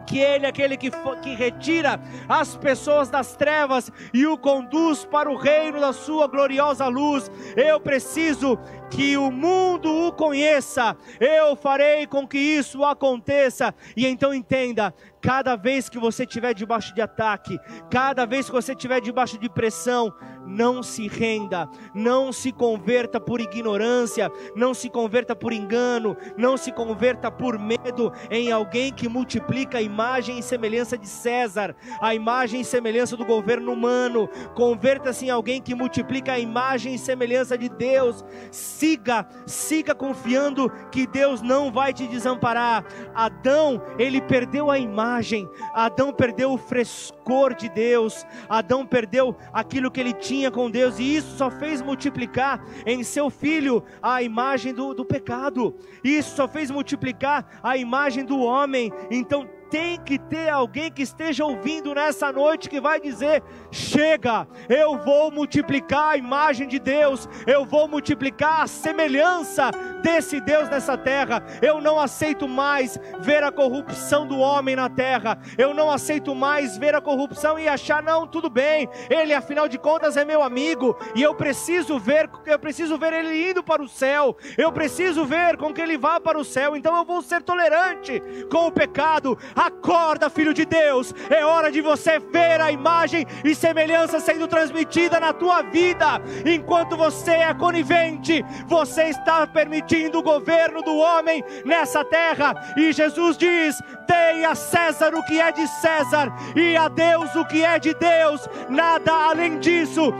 que Ele é aquele que, que retira as pessoas das trevas e o conduz para o reino da Sua gloriosa luz. Eu preciso que o mundo o conheça, eu farei com que isso aconteça. E então entenda: cada vez que você estiver debaixo de ataque, cada vez que você estiver debaixo de pressão, não se renda, não se converta por ignorância, não se converta por engano, não se converta por medo em alguém que multiplica a imagem e semelhança de César, a imagem e semelhança do governo humano. Converta-se em alguém que multiplica a imagem e semelhança de Deus. Siga, siga confiando que Deus não vai te desamparar. Adão, ele perdeu a imagem, Adão perdeu o frescor de Deus, Adão perdeu aquilo que ele tinha tinha com Deus, e isso só fez multiplicar em seu filho a imagem do, do pecado, isso só fez multiplicar a imagem do homem. Então, tem que ter alguém que esteja ouvindo nessa noite que vai dizer: chega, eu vou multiplicar a imagem de Deus, eu vou multiplicar a semelhança desse Deus nessa terra. Eu não aceito mais ver a corrupção do homem na terra, eu não aceito mais ver a corrupção e achar, não, tudo bem, ele afinal de contas é meu amigo e eu preciso ver, eu preciso ver ele indo para o céu, eu preciso ver com que ele vá para o céu, então eu vou ser tolerante com o pecado Acorda, filho de Deus, é hora de você ver a imagem e semelhança sendo transmitida na tua vida. Enquanto você é conivente, você está permitindo o governo do homem nessa terra. E Jesus diz: Dei a César o que é de César e a Deus o que é de Deus, nada além disso.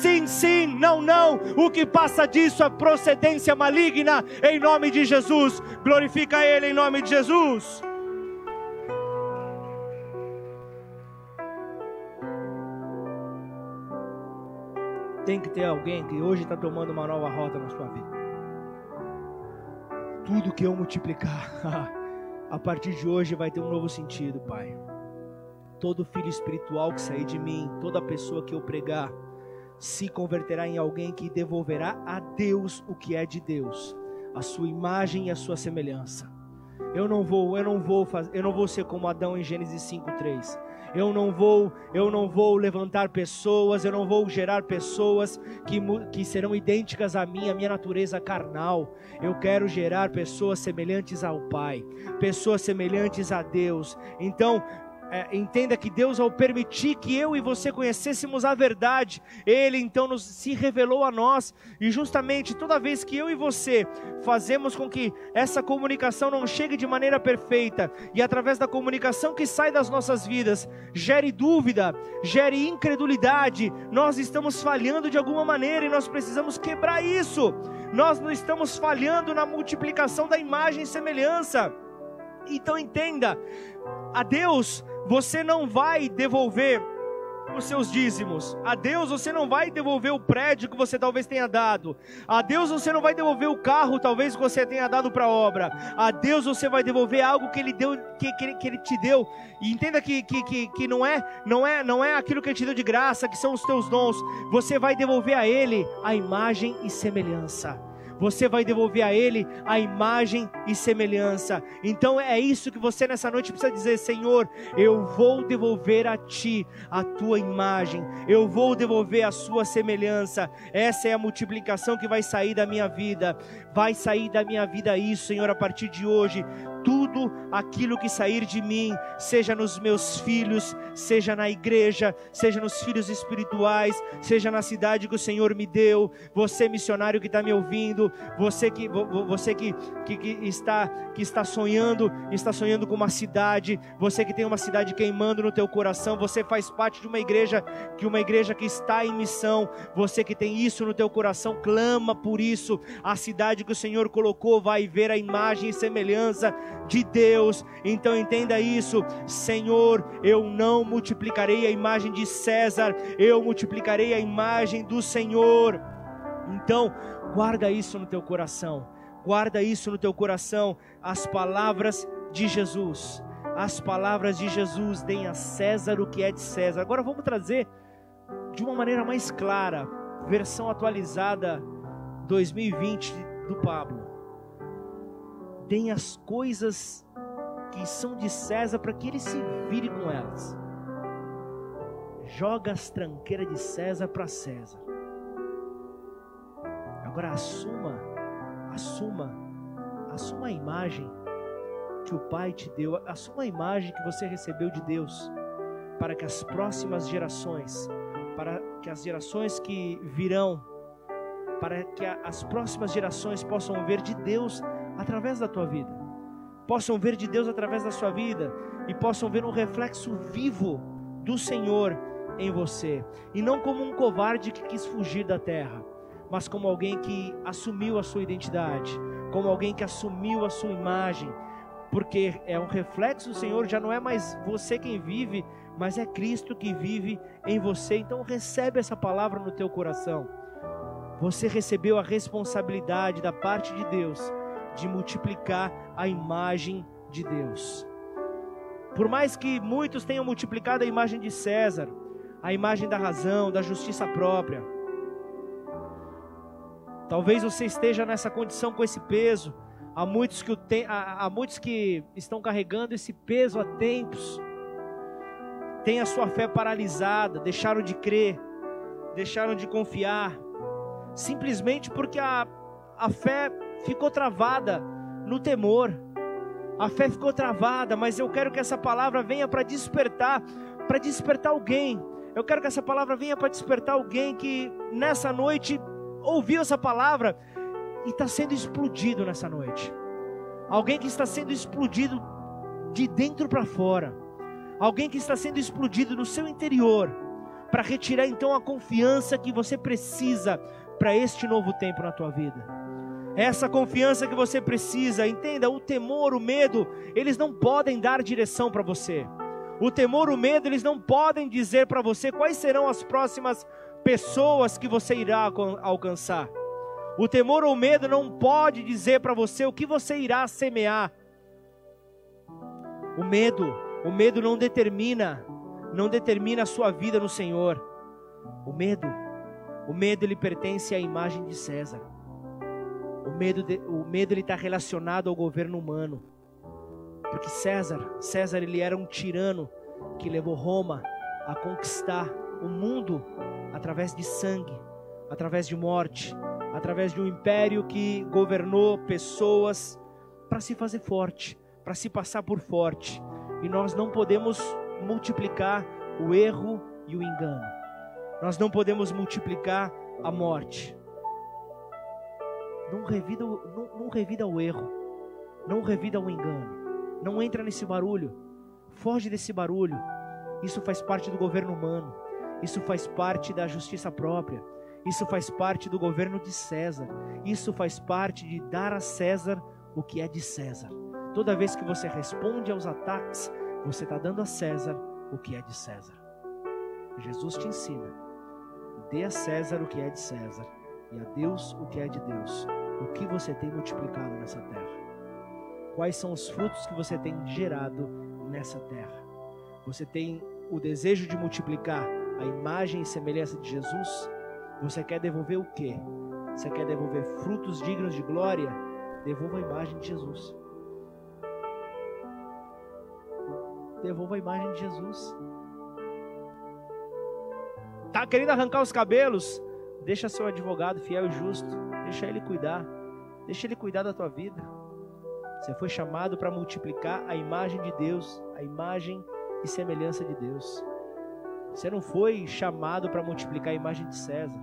Sim, sim, não, não. O que passa disso é procedência maligna, em nome de Jesus. Glorifica Ele em nome de Jesus. Tem que ter alguém que hoje está tomando uma nova rota na sua vida. Tudo que eu multiplicar, a partir de hoje vai ter um novo sentido, Pai. Todo filho espiritual que sair de mim, toda pessoa que eu pregar, se converterá em alguém que devolverá a Deus o que é de Deus, a sua imagem e a sua semelhança. Eu não vou, eu não vou fazer, eu não vou ser como Adão em Gênesis 5:3 eu não vou, eu não vou levantar pessoas, eu não vou gerar pessoas que, que serão idênticas a mim, a minha natureza carnal. Eu quero gerar pessoas semelhantes ao Pai, pessoas semelhantes a Deus. Então, é, entenda que Deus, ao permitir que eu e você conhecêssemos a verdade, Ele então nos, se revelou a nós, e justamente toda vez que eu e você fazemos com que essa comunicação não chegue de maneira perfeita, e através da comunicação que sai das nossas vidas, gere dúvida, gere incredulidade, nós estamos falhando de alguma maneira e nós precisamos quebrar isso. Nós não estamos falhando na multiplicação da imagem e semelhança. Então entenda, a Deus você não vai devolver os seus dízimos. A Deus você não vai devolver o prédio que você talvez tenha dado. A Deus você não vai devolver o carro talvez que você tenha dado para a obra. A Deus você vai devolver algo que ele deu, que, que, que ele te deu. E entenda que, que, que, que não é não é não é aquilo que ele te deu de graça, que são os teus dons. Você vai devolver a ele a imagem e semelhança você vai devolver a Ele a imagem e semelhança. Então é isso que você nessa noite precisa dizer: Senhor, eu vou devolver a Ti a tua imagem, eu vou devolver a Sua semelhança. Essa é a multiplicação que vai sair da minha vida. Vai sair da minha vida isso, Senhor, a partir de hoje tudo aquilo que sair de mim, seja nos meus filhos, seja na igreja, seja nos filhos espirituais, seja na cidade que o Senhor me deu. Você missionário que está me ouvindo, você que você que, que, que, está que está sonhando, está sonhando com uma cidade, você que tem uma cidade queimando no teu coração, você faz parte de uma igreja que uma igreja que está em missão, você que tem isso no teu coração, clama por isso. A cidade que o Senhor colocou vai ver a imagem e semelhança de Deus. Então entenda isso, Senhor, eu não multiplicarei a imagem de César, eu multiplicarei a imagem do Senhor. Então, guarda isso no teu coração. Guarda isso no teu coração, as palavras de Jesus. As palavras de Jesus, deem a César o que é de César. Agora vamos trazer de uma maneira mais clara, versão atualizada 2020 do Pablo deem as coisas que são de César para que ele se vire com elas. Joga as tranqueiras de César para César. Agora assuma, assuma, assuma a imagem que o Pai te deu, assuma a imagem que você recebeu de Deus, para que as próximas gerações, para que as gerações que virão, para que as próximas gerações possam ver de Deus através da tua vida, possam ver de Deus através da sua vida e possam ver um reflexo vivo do Senhor em você, e não como um covarde que quis fugir da terra, mas como alguém que assumiu a sua identidade, como alguém que assumiu a sua imagem, porque é um reflexo do Senhor, já não é mais você quem vive, mas é Cristo que vive em você. Então recebe essa palavra no teu coração. Você recebeu a responsabilidade da parte de Deus de multiplicar a imagem de Deus. Por mais que muitos tenham multiplicado a imagem de César, a imagem da razão, da justiça própria, talvez você esteja nessa condição com esse peso, Há muitos que, te... há, muitos que estão carregando esse peso há tempos, têm a sua fé paralisada, deixaram de crer, deixaram de confiar, simplesmente porque a, a fé ficou travada no temor, a fé ficou travada, mas eu quero que essa palavra venha para despertar, para despertar alguém. Eu quero que essa palavra venha para despertar alguém que nessa noite ouviu essa palavra e está sendo explodido nessa noite. Alguém que está sendo explodido de dentro para fora. Alguém que está sendo explodido no seu interior. Para retirar então a confiança que você precisa para este novo tempo na tua vida. Essa confiança que você precisa, entenda, o temor, o medo, eles não podem dar direção para você. O temor, o medo, eles não podem dizer para você quais serão as próximas pessoas que você irá alcançar. O temor ou medo não pode dizer para você o que você irá semear. O medo, o medo não determina, não determina a sua vida no Senhor. O medo, o medo ele pertence à imagem de César. O medo, de, o medo ele está relacionado ao governo humano, porque César, César ele era um tirano que levou Roma a conquistar o mundo através de sangue, através de morte, através de um império que governou pessoas para se fazer forte, para se passar por forte. E nós não podemos multiplicar o erro e o engano. Nós não podemos multiplicar a morte. Não revida, não, não revida o erro. Não revida o engano. Não entra nesse barulho. Foge desse barulho. Isso faz parte do governo humano. Isso faz parte da justiça própria. Isso faz parte do governo de César. Isso faz parte de dar a César o que é de César. Toda vez que você responde aos ataques, você está dando a César o que é de César. Jesus te ensina: dê a César o que é de César e a Deus o que é de Deus. O que você tem multiplicado nessa terra? Quais são os frutos que você tem gerado nessa terra? Você tem o desejo de multiplicar a imagem e semelhança de Jesus? Você quer devolver o quê? Você quer devolver frutos dignos de glória? Devolva a imagem de Jesus. Devolva a imagem de Jesus. Tá querendo arrancar os cabelos? Deixa seu advogado fiel e justo. Deixa ele cuidar. Deixa ele cuidar da tua vida. Você foi chamado para multiplicar a imagem de Deus, a imagem e semelhança de Deus. Você não foi chamado para multiplicar a imagem de César.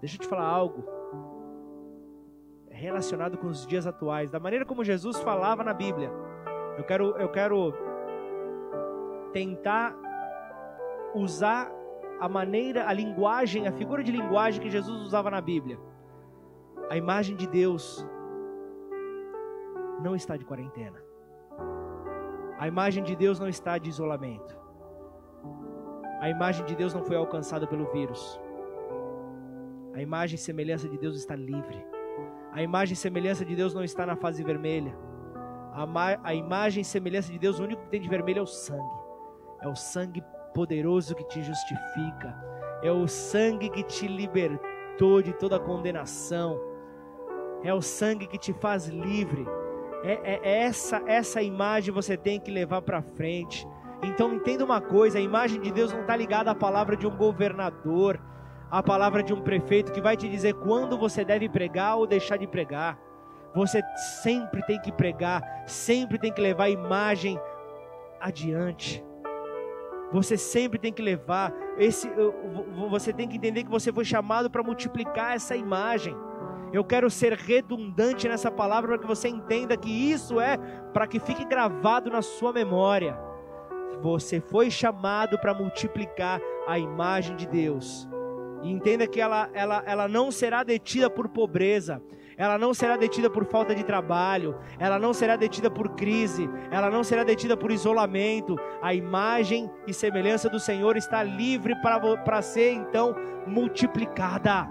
Deixa eu te falar algo relacionado com os dias atuais, da maneira como Jesus falava na Bíblia. Eu quero, eu quero tentar usar a maneira, a linguagem, a figura de linguagem que Jesus usava na Bíblia. A imagem de Deus não está de quarentena. A imagem de Deus não está de isolamento. A imagem de Deus não foi alcançada pelo vírus. A imagem e semelhança de Deus está livre. A imagem e semelhança de Deus não está na fase vermelha. A, a imagem e semelhança de Deus, o único que tem de vermelho é o sangue. É o sangue poderoso que te justifica. É o sangue que te libertou de toda condenação. É o sangue que te faz livre. É, é essa essa imagem você tem que levar para frente. Então entenda uma coisa: a imagem de Deus não está ligada à palavra de um governador, à palavra de um prefeito que vai te dizer quando você deve pregar ou deixar de pregar. Você sempre tem que pregar, sempre tem que levar a imagem adiante. Você sempre tem que levar esse. Você tem que entender que você foi chamado para multiplicar essa imagem. Eu quero ser redundante nessa palavra para que você entenda que isso é para que fique gravado na sua memória. Você foi chamado para multiplicar a imagem de Deus. E entenda que ela, ela, ela não será detida por pobreza, ela não será detida por falta de trabalho, ela não será detida por crise, ela não será detida por isolamento. A imagem e semelhança do Senhor está livre para ser então multiplicada.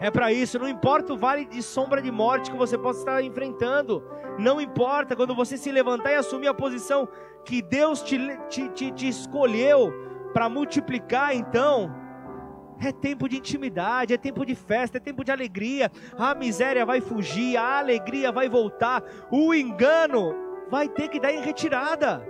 É para isso, não importa o vale de sombra de morte que você possa estar enfrentando, não importa quando você se levantar e assumir a posição que Deus te, te, te, te escolheu para multiplicar, então é tempo de intimidade, é tempo de festa, é tempo de alegria. A miséria vai fugir, a alegria vai voltar, o engano vai ter que dar em retirada.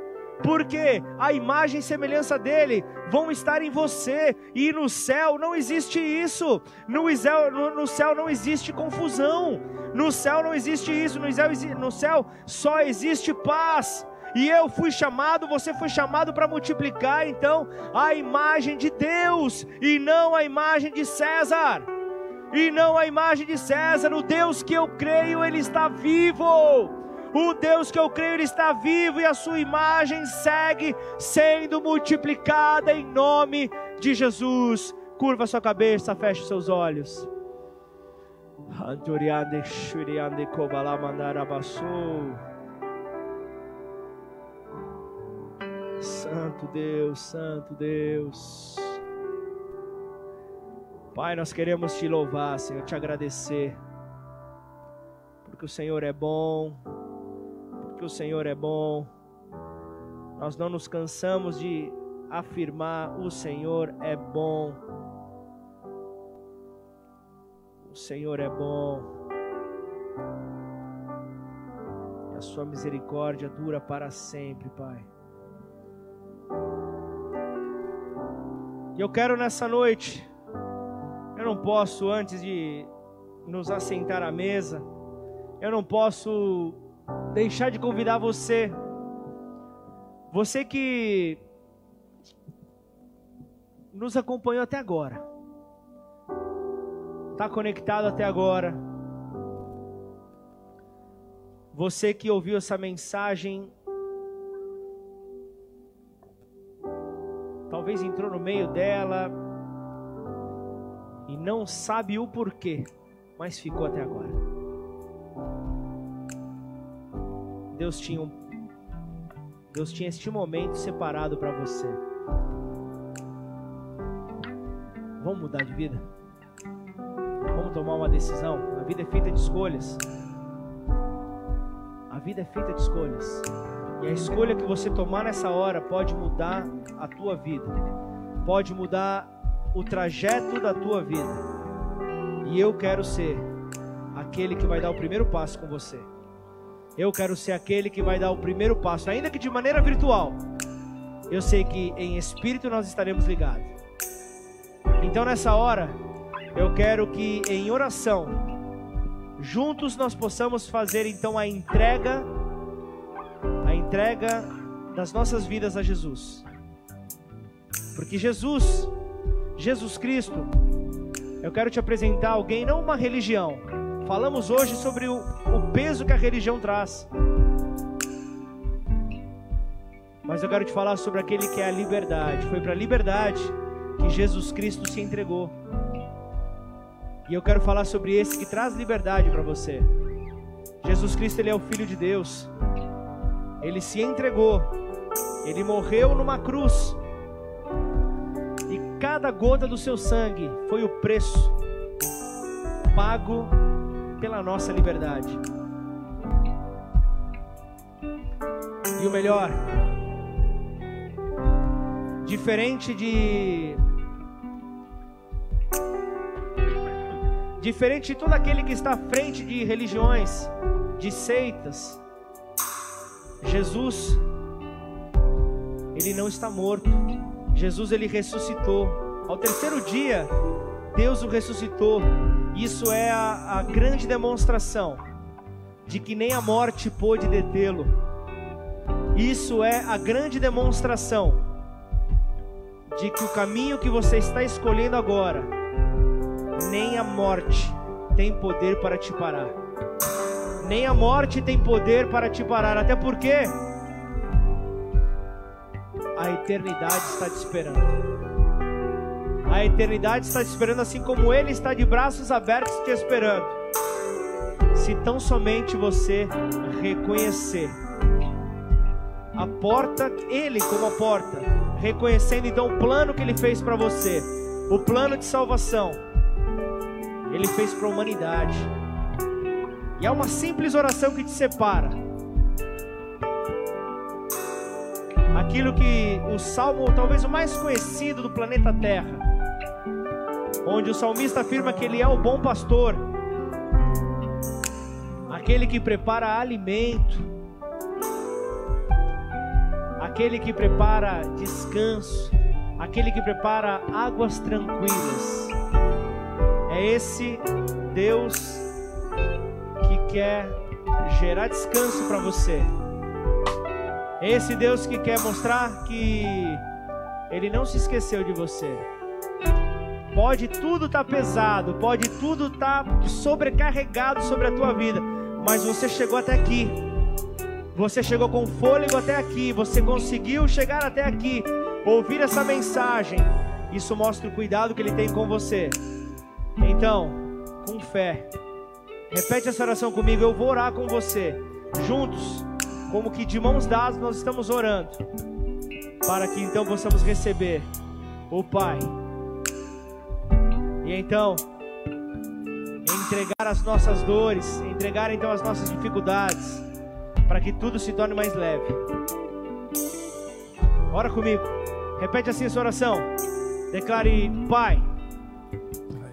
Porque a imagem e semelhança dele vão estar em você, e no céu não existe isso. No céu, no, céu não existe confusão, no céu não existe isso, no céu, no céu só existe paz. E eu fui chamado, você foi chamado para multiplicar então a imagem de Deus e não a imagem de César. E não a imagem de César, o Deus que eu creio, ele está vivo. O Deus que eu creio, ele está vivo e a sua imagem segue sendo multiplicada em nome de Jesus. Curva sua cabeça, feche seus olhos. Anturiande, shuriande, kobalamandarabassou. Santo Deus, Santo Deus. Pai, nós queremos te louvar, Senhor, te agradecer. Porque o Senhor é bom, porque o Senhor é bom. Nós não nos cansamos de afirmar: o Senhor é bom. O Senhor é bom. A sua misericórdia dura para sempre, Pai. E eu quero nessa noite, eu não posso, antes de nos assentar à mesa, eu não posso deixar de convidar você, você que nos acompanhou até agora, está conectado até agora, você que ouviu essa mensagem talvez entrou no meio dela e não sabe o porquê, mas ficou até agora. Deus tinha um Deus tinha este momento separado para você. Vamos mudar de vida? Vamos tomar uma decisão? A vida é feita de escolhas. A vida é feita de escolhas. E a escolha que você tomar nessa hora pode mudar a tua vida, pode mudar o trajeto da tua vida. E eu quero ser aquele que vai dar o primeiro passo com você. Eu quero ser aquele que vai dar o primeiro passo, ainda que de maneira virtual. Eu sei que em espírito nós estaremos ligados. Então nessa hora, eu quero que em oração, juntos nós possamos fazer então a entrega entrega das nossas vidas a Jesus. Porque Jesus, Jesus Cristo, eu quero te apresentar alguém, não uma religião. Falamos hoje sobre o, o peso que a religião traz. Mas eu quero te falar sobre aquele que é a liberdade. Foi para a liberdade que Jesus Cristo se entregou. E eu quero falar sobre esse que traz liberdade para você. Jesus Cristo, ele é o filho de Deus ele se entregou, ele morreu numa cruz, e cada gota do seu sangue foi o preço pago pela nossa liberdade. E o melhor, diferente de diferente de todo aquele que está à frente de religiões, de seitas, Jesus ele não está morto. Jesus ele ressuscitou. Ao terceiro dia, Deus o ressuscitou. Isso é a, a grande demonstração de que nem a morte pôde detê-lo. Isso é a grande demonstração de que o caminho que você está escolhendo agora, nem a morte tem poder para te parar. Nem a morte tem poder para te parar, até porque a eternidade está te esperando. A eternidade está te esperando, assim como Ele está de braços abertos te esperando. Se tão somente você reconhecer a porta, Ele como a porta, reconhecendo então o plano que Ele fez para você, o plano de salvação, Ele fez para a humanidade. E é uma simples oração que te separa aquilo que o salmo, talvez o mais conhecido do planeta Terra, onde o salmista afirma que ele é o bom pastor, aquele que prepara alimento, aquele que prepara descanso, aquele que prepara águas tranquilas. É esse Deus quer gerar descanso para você. Esse Deus que quer mostrar que Ele não se esqueceu de você. Pode tudo estar tá pesado, pode tudo estar tá sobrecarregado sobre a tua vida, mas você chegou até aqui. Você chegou com fôlego até aqui, você conseguiu chegar até aqui, ouvir essa mensagem. Isso mostra o cuidado que Ele tem com você. Então, com fé, repete essa oração comigo. Eu vou orar com você, juntos como que de mãos dadas nós estamos orando, para que então possamos receber o Pai. E então, entregar as nossas dores, entregar então as nossas dificuldades, para que tudo se torne mais leve. Ora comigo, repete assim a sua oração. Declare, Pai,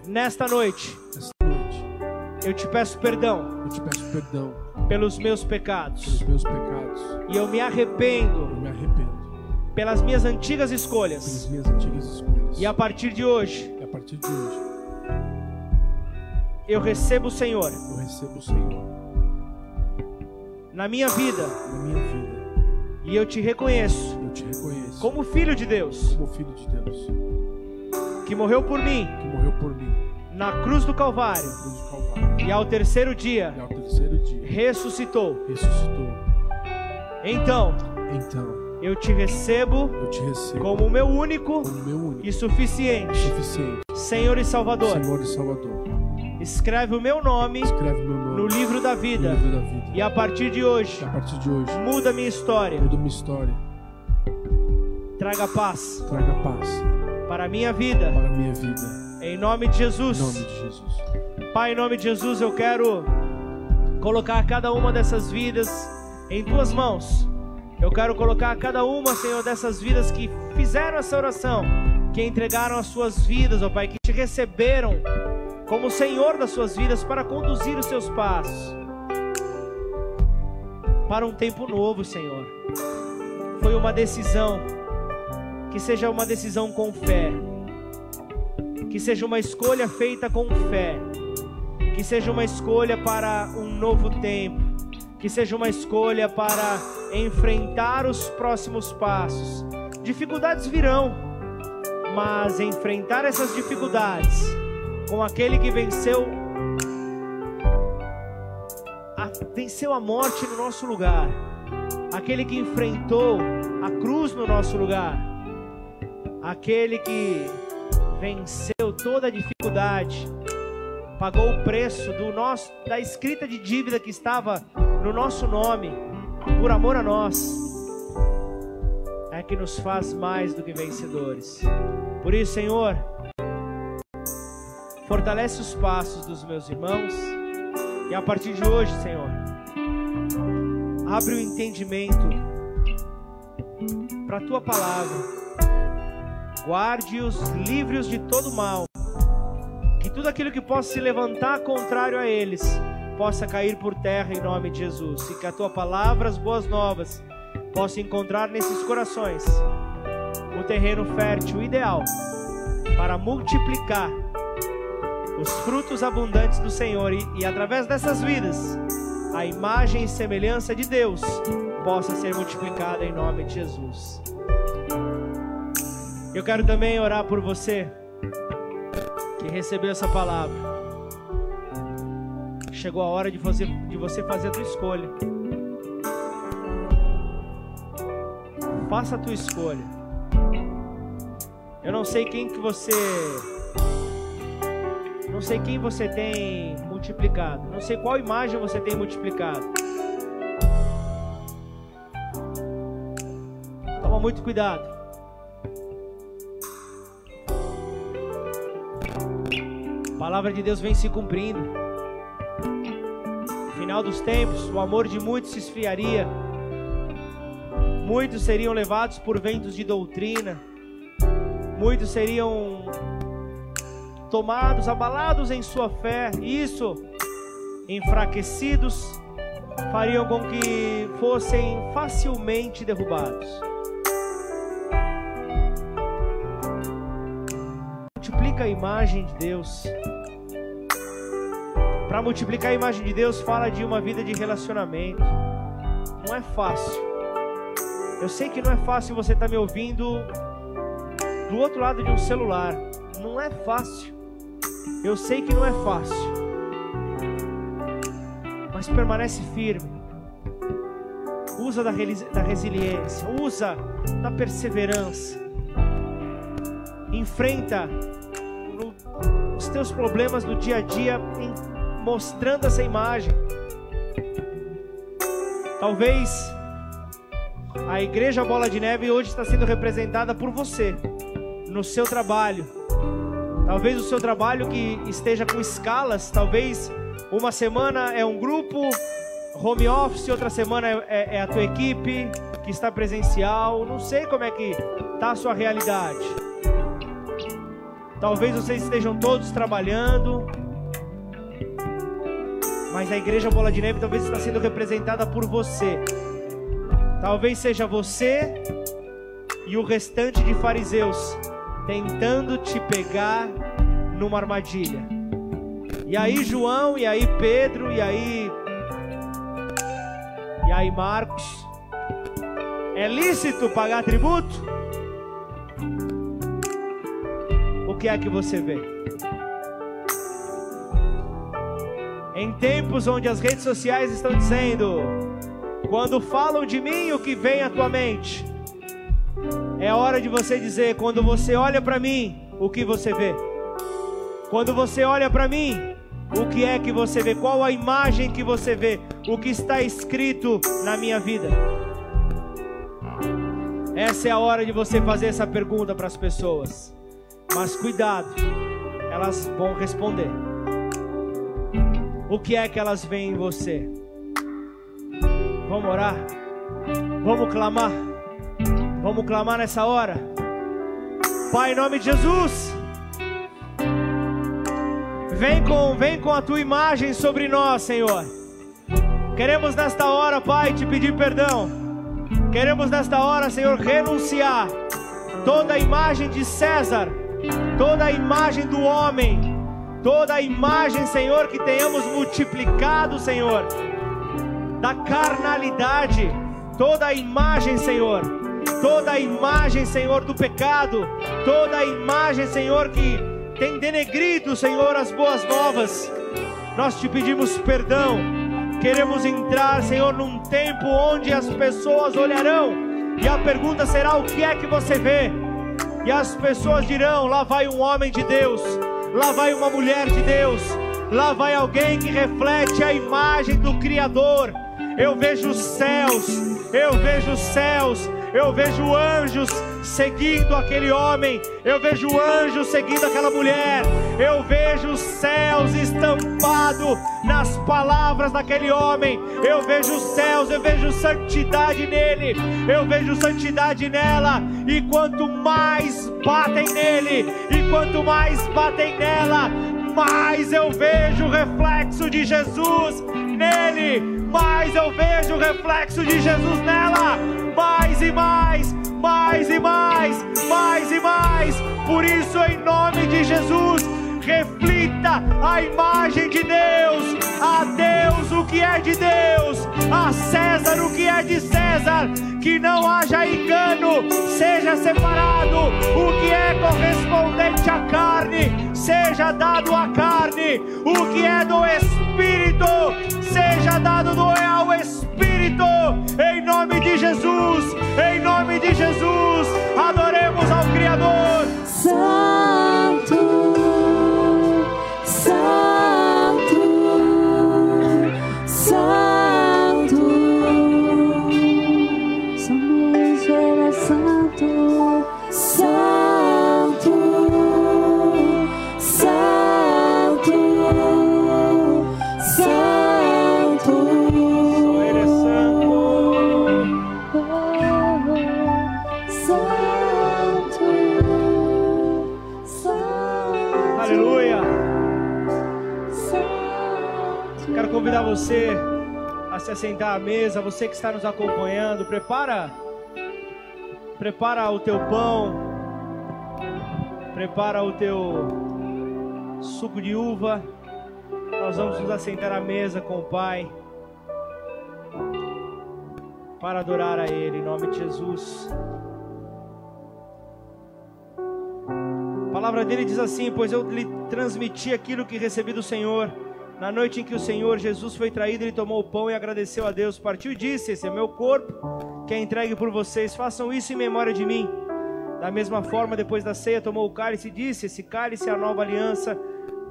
nesta noite, eu te peço perdão. Eu te peço perdão pelos meus pecados. Pelos meus pecados. E eu me arrependo. Eu me arrependo. Pelas minhas antigas escolhas. Pelas minhas antigas escolhas. E a partir de hoje. E a partir de hoje. Eu recebo o Senhor. Eu recebo o Senhor. Na minha vida. Na minha vida. E eu te reconheço. Eu te reconheço. Como filho de Deus. Como filho de Deus. Que morreu por mim. Que morreu por mim. Na cruz do Calvário. Na cruz do Calvário. E ao terceiro dia. Ao terceiro dia. Ressuscitou. Ressuscitou. Então. Então. Eu te recebo, eu te recebo como meu único, meu único e suficiente, suficiente Senhor e Salvador. Senhor e Salvador. Escreve o meu nome, Escreve meu nome no, livro da, vida, no livro da vida. E a partir de hoje, a partir de hoje muda minha história. Muda minha história. Traga paz. Traga paz para a minha vida. Para a minha vida. Em nome de Jesus. Em nome de Jesus. Pai, em nome de Jesus, eu quero colocar cada uma dessas vidas em tuas mãos. Eu quero colocar cada uma, Senhor, dessas vidas que fizeram essa oração, que entregaram as suas vidas, ó Pai, que te receberam como Senhor das suas vidas para conduzir os seus passos para um tempo novo, Senhor. Foi uma decisão, que seja uma decisão com fé, que seja uma escolha feita com fé, que seja uma escolha para um novo tempo, que seja uma escolha para enfrentar os próximos passos. Dificuldades virão, mas enfrentar essas dificuldades com aquele que venceu a, venceu a morte no nosso lugar, aquele que enfrentou a cruz no nosso lugar, aquele que venceu toda a dificuldade, pagou o preço do nosso da escrita de dívida que estava no nosso nome por amor a nós. É que nos faz mais do que vencedores. Por isso, Senhor, fortalece os passos dos meus irmãos e a partir de hoje, Senhor, abre o entendimento para a tua palavra. Guarde-os livres de todo mal. Que tudo aquilo que possa se levantar contrário a eles possa cair por terra em nome de Jesus e que a tua palavra, as boas novas, possa encontrar nesses corações o terreno fértil ideal para multiplicar os frutos abundantes do Senhor e, e através dessas vidas a imagem e semelhança de Deus possa ser multiplicada em nome de Jesus. Eu quero também orar por você que recebeu essa palavra. Chegou a hora de você, de você fazer a tua escolha. Faça a tua escolha. Eu não sei quem que você não sei quem você tem multiplicado. Não sei qual imagem você tem multiplicado. Toma muito cuidado. Palavra de Deus vem se cumprindo. No final dos tempos, o amor de muitos se esfriaria. Muitos seriam levados por ventos de doutrina. Muitos seriam tomados, abalados em sua fé, isso, enfraquecidos, fariam com que fossem facilmente derrubados. Multiplica a imagem de Deus. Para multiplicar a imagem de Deus, fala de uma vida de relacionamento. Não é fácil. Eu sei que não é fácil você estar tá me ouvindo do outro lado de um celular. Não é fácil. Eu sei que não é fácil, mas permanece firme. Usa da, da resiliência, usa da perseverança. Enfrenta os teus problemas do dia a dia, em, mostrando essa imagem. Talvez a igreja Bola de Neve hoje está sendo representada por você no seu trabalho Talvez o seu trabalho que esteja com escalas, talvez uma semana é um grupo home office, outra semana é, é, é a tua equipe que está presencial. Não sei como é que está a sua realidade. Talvez vocês estejam todos trabalhando, mas a igreja Bola de Neve talvez está sendo representada por você. Talvez seja você e o restante de fariseus tentando te pegar numa armadilha. E aí João, e aí Pedro, e aí e aí Marcos, é lícito pagar tributo? O que é que você vê? Em tempos onde as redes sociais estão dizendo, quando falam de mim, o que vem à tua mente? É hora de você dizer: quando você olha para mim, o que você vê? Quando você olha para mim, o que é que você vê? Qual a imagem que você vê? O que está escrito na minha vida? Essa é a hora de você fazer essa pergunta para as pessoas. Mas cuidado, elas vão responder. O que é que elas veem em você? Vamos orar? Vamos clamar? Vamos clamar nessa hora. Pai, em nome de Jesus. Vem com, vem com a tua imagem sobre nós, Senhor. Queremos nesta hora, Pai, te pedir perdão. Queremos nesta hora, Senhor, renunciar toda a imagem de César, toda a imagem do homem, toda a imagem, Senhor, que tenhamos multiplicado, Senhor, da carnalidade, toda a imagem, Senhor toda a imagem, Senhor, do pecado, toda a imagem, Senhor, que tem denegrido, Senhor, as boas novas. Nós te pedimos perdão. Queremos entrar, Senhor, num tempo onde as pessoas olharão e a pergunta será: o que é que você vê? E as pessoas dirão: lá vai um homem de Deus, lá vai uma mulher de Deus, lá vai alguém que reflete a imagem do Criador. Eu vejo os céus, eu vejo os céus, eu vejo anjos seguindo aquele homem, eu vejo anjos seguindo aquela mulher, eu vejo os céus estampado nas palavras daquele homem, eu vejo os céus, eu vejo santidade nele, eu vejo santidade nela, e quanto mais batem nele, e quanto mais batem nela, mais eu vejo o reflexo de Jesus nele, mais eu vejo o reflexo de Jesus nela, mais e mais, mais e mais, mais e mais. Por isso, em nome de Jesus, reflita a imagem de Deus, a Deus o que é de Deus, a César o que é de César, que não haja engano, seja separado. O que é correspondente à carne, seja dado à carne, o que é do Espírito, Criador. Você a se assentar à mesa, você que está nos acompanhando, prepara prepara o teu pão, prepara o teu suco de uva. Nós vamos nos assentar à mesa com o Pai para adorar a Ele em nome de Jesus. A palavra dele diz assim: Pois eu lhe transmiti aquilo que recebi do Senhor na noite em que o Senhor Jesus foi traído, ele tomou o pão e agradeceu a Deus, partiu e disse: Esse é meu corpo, que é entregue por vocês, façam isso em memória de mim. Da mesma forma, depois da ceia, tomou o cálice e disse: Esse cálice é a nova aliança,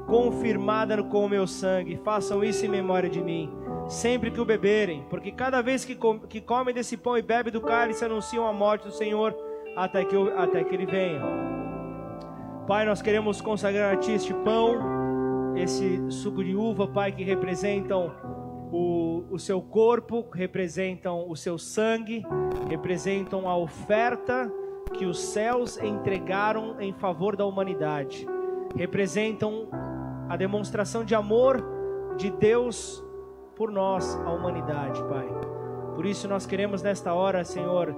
confirmada com o meu sangue, façam isso em memória de mim. Sempre que o beberem, porque cada vez que, com, que comem desse pão e bebem do cálice, anunciam a morte do Senhor até que, até que ele venha. Pai, nós queremos consagrar a Ti este pão esse suco de uva, Pai, que representam o, o seu corpo, representam o seu sangue, representam a oferta que os céus entregaram em favor da humanidade, representam a demonstração de amor de Deus por nós, a humanidade, Pai. Por isso nós queremos nesta hora, Senhor,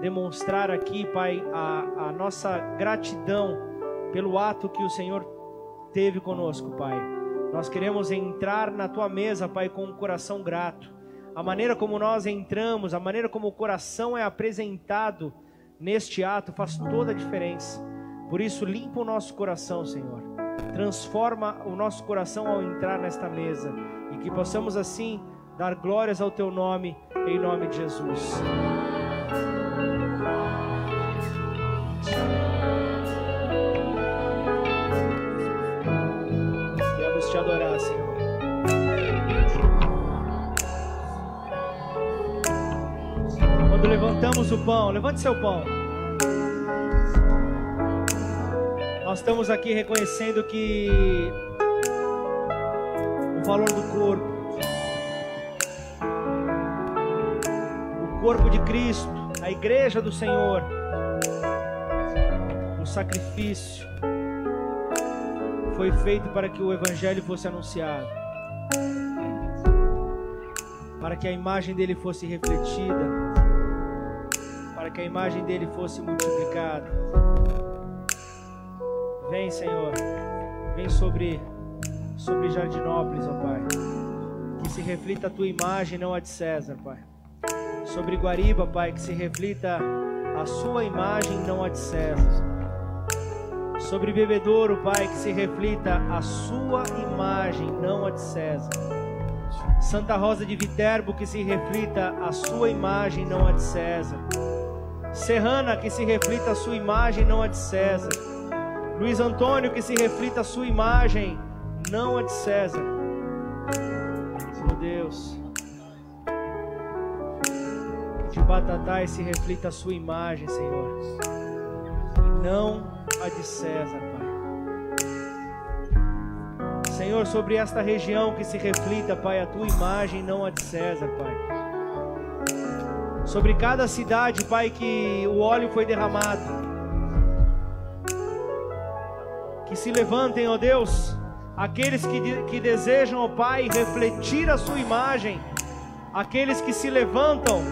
demonstrar aqui, Pai, a, a nossa gratidão pelo ato que o Senhor teve conosco, Pai. Nós queremos entrar na tua mesa, Pai, com um coração grato. A maneira como nós entramos, a maneira como o coração é apresentado neste ato faz toda a diferença. Por isso, limpa o nosso coração, Senhor. Transforma o nosso coração ao entrar nesta mesa e que possamos assim dar glórias ao teu nome, em nome de Jesus. Levantamos o pão, levante seu pão. Nós estamos aqui reconhecendo que o valor do corpo, o corpo de Cristo, a igreja do Senhor, o sacrifício, foi feito para que o Evangelho fosse anunciado, para que a imagem dele fosse refletida, para que a imagem dele fosse multiplicada. Vem, Senhor, vem sobre, sobre Jardinópolis, ó Pai, que se reflita a tua imagem, não a de César, Pai. Sobre Guariba, Pai, que se reflita a sua imagem, não a de César sobre bebedouro, Pai, que se reflita a sua imagem, não a de César. Santa Rosa de Viterbo, que se reflita a sua imagem, não a de César. Serrana, que se reflita a sua imagem, não a de César. Luiz Antônio, que se reflita a sua imagem, não a de César. Meu Deus. De Batatais se reflita a sua imagem, Senhor. E não a de César, Pai. Senhor, sobre esta região que se reflita, Pai, a tua imagem, não a de César, Pai. Sobre cada cidade, Pai, que o óleo foi derramado. Que se levantem, ó Deus, aqueles que, que desejam, ó Pai, refletir a Sua imagem, aqueles que se levantam,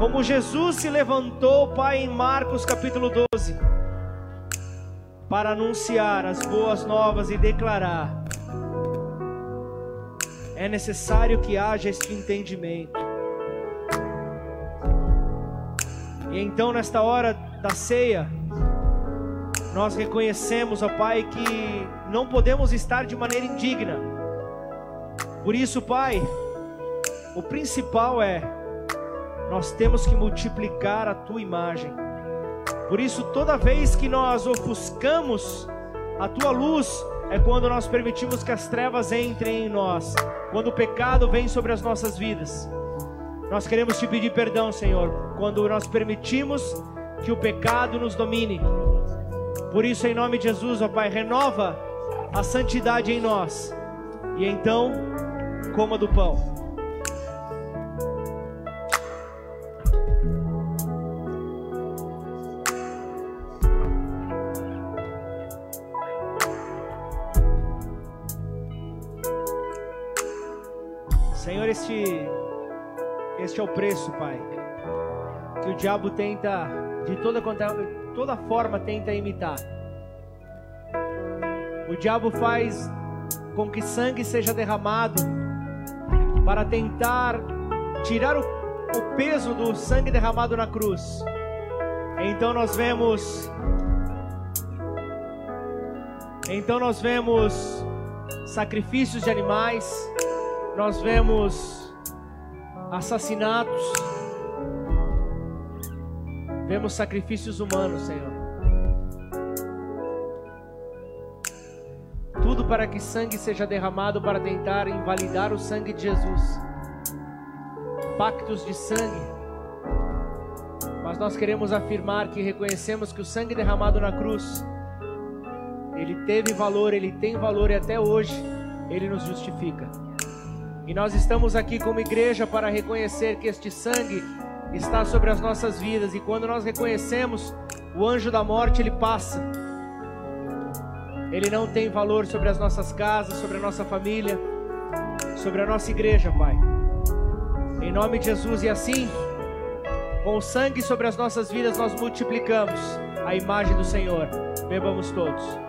como Jesus se levantou, Pai, em Marcos capítulo 12, para anunciar as boas novas e declarar: é necessário que haja este entendimento. E então, nesta hora da ceia, nós reconhecemos, ó Pai, que não podemos estar de maneira indigna. Por isso, Pai, o principal é nós temos que multiplicar a tua imagem. Por isso, toda vez que nós ofuscamos a tua luz, é quando nós permitimos que as trevas entrem em nós, quando o pecado vem sobre as nossas vidas. Nós queremos te pedir perdão, Senhor, quando nós permitimos que o pecado nos domine. Por isso, em nome de Jesus, ó Pai, renova a santidade em nós. E então, coma do pão. Senhor, este, este é o preço, Pai, que o diabo tenta, de toda, toda forma, tenta imitar. O diabo faz com que sangue seja derramado para tentar tirar o, o peso do sangue derramado na cruz. Então nós vemos. Então nós vemos sacrifícios de animais, nós vemos assassinatos, vemos sacrifícios humanos, Senhor. Tudo para que sangue seja derramado para tentar invalidar o sangue de Jesus. Pactos de sangue. Mas nós queremos afirmar que reconhecemos que o sangue derramado na cruz, ele teve valor, ele tem valor e até hoje ele nos justifica. E nós estamos aqui como igreja para reconhecer que este sangue está sobre as nossas vidas e quando nós reconhecemos, o anjo da morte ele passa. Ele não tem valor sobre as nossas casas, sobre a nossa família, sobre a nossa igreja, Pai. Em nome de Jesus e assim, com o sangue sobre as nossas vidas, nós multiplicamos a imagem do Senhor. Bebamos todos.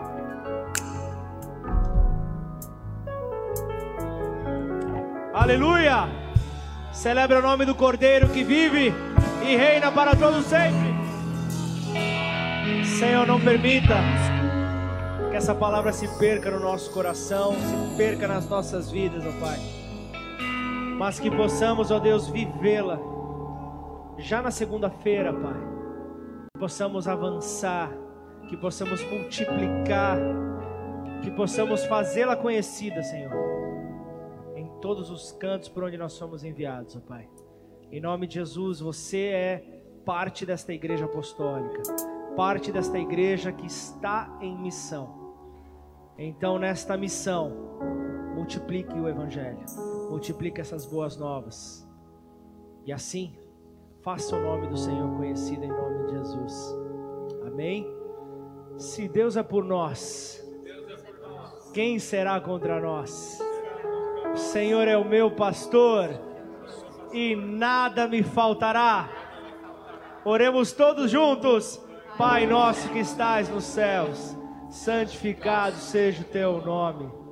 Aleluia! Celebra o nome do Cordeiro que vive e reina para todos sempre. Senhor, não permita que essa palavra se perca no nosso coração, se perca nas nossas vidas, ó Pai. Mas que possamos, ó Deus, vivê-la já na segunda-feira, Pai. Que possamos avançar, que possamos multiplicar, que possamos fazê-la conhecida, Senhor todos os cantos por onde nós somos enviados, ó Pai. Em nome de Jesus, você é parte desta igreja apostólica, parte desta igreja que está em missão. Então, nesta missão, multiplique o Evangelho, multiplique essas boas novas, e assim, faça o nome do Senhor conhecido em nome de Jesus. Amém? Se Deus é por nós, quem será contra nós? Senhor é o meu pastor e nada me faltará. Oremos todos juntos. Pai nosso que estás nos céus, santificado seja o teu nome.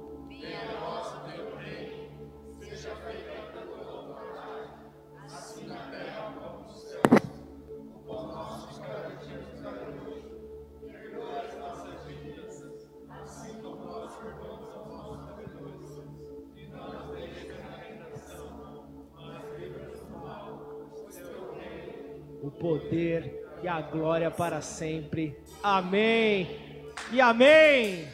Poder e a glória para sempre. Amém. E amém.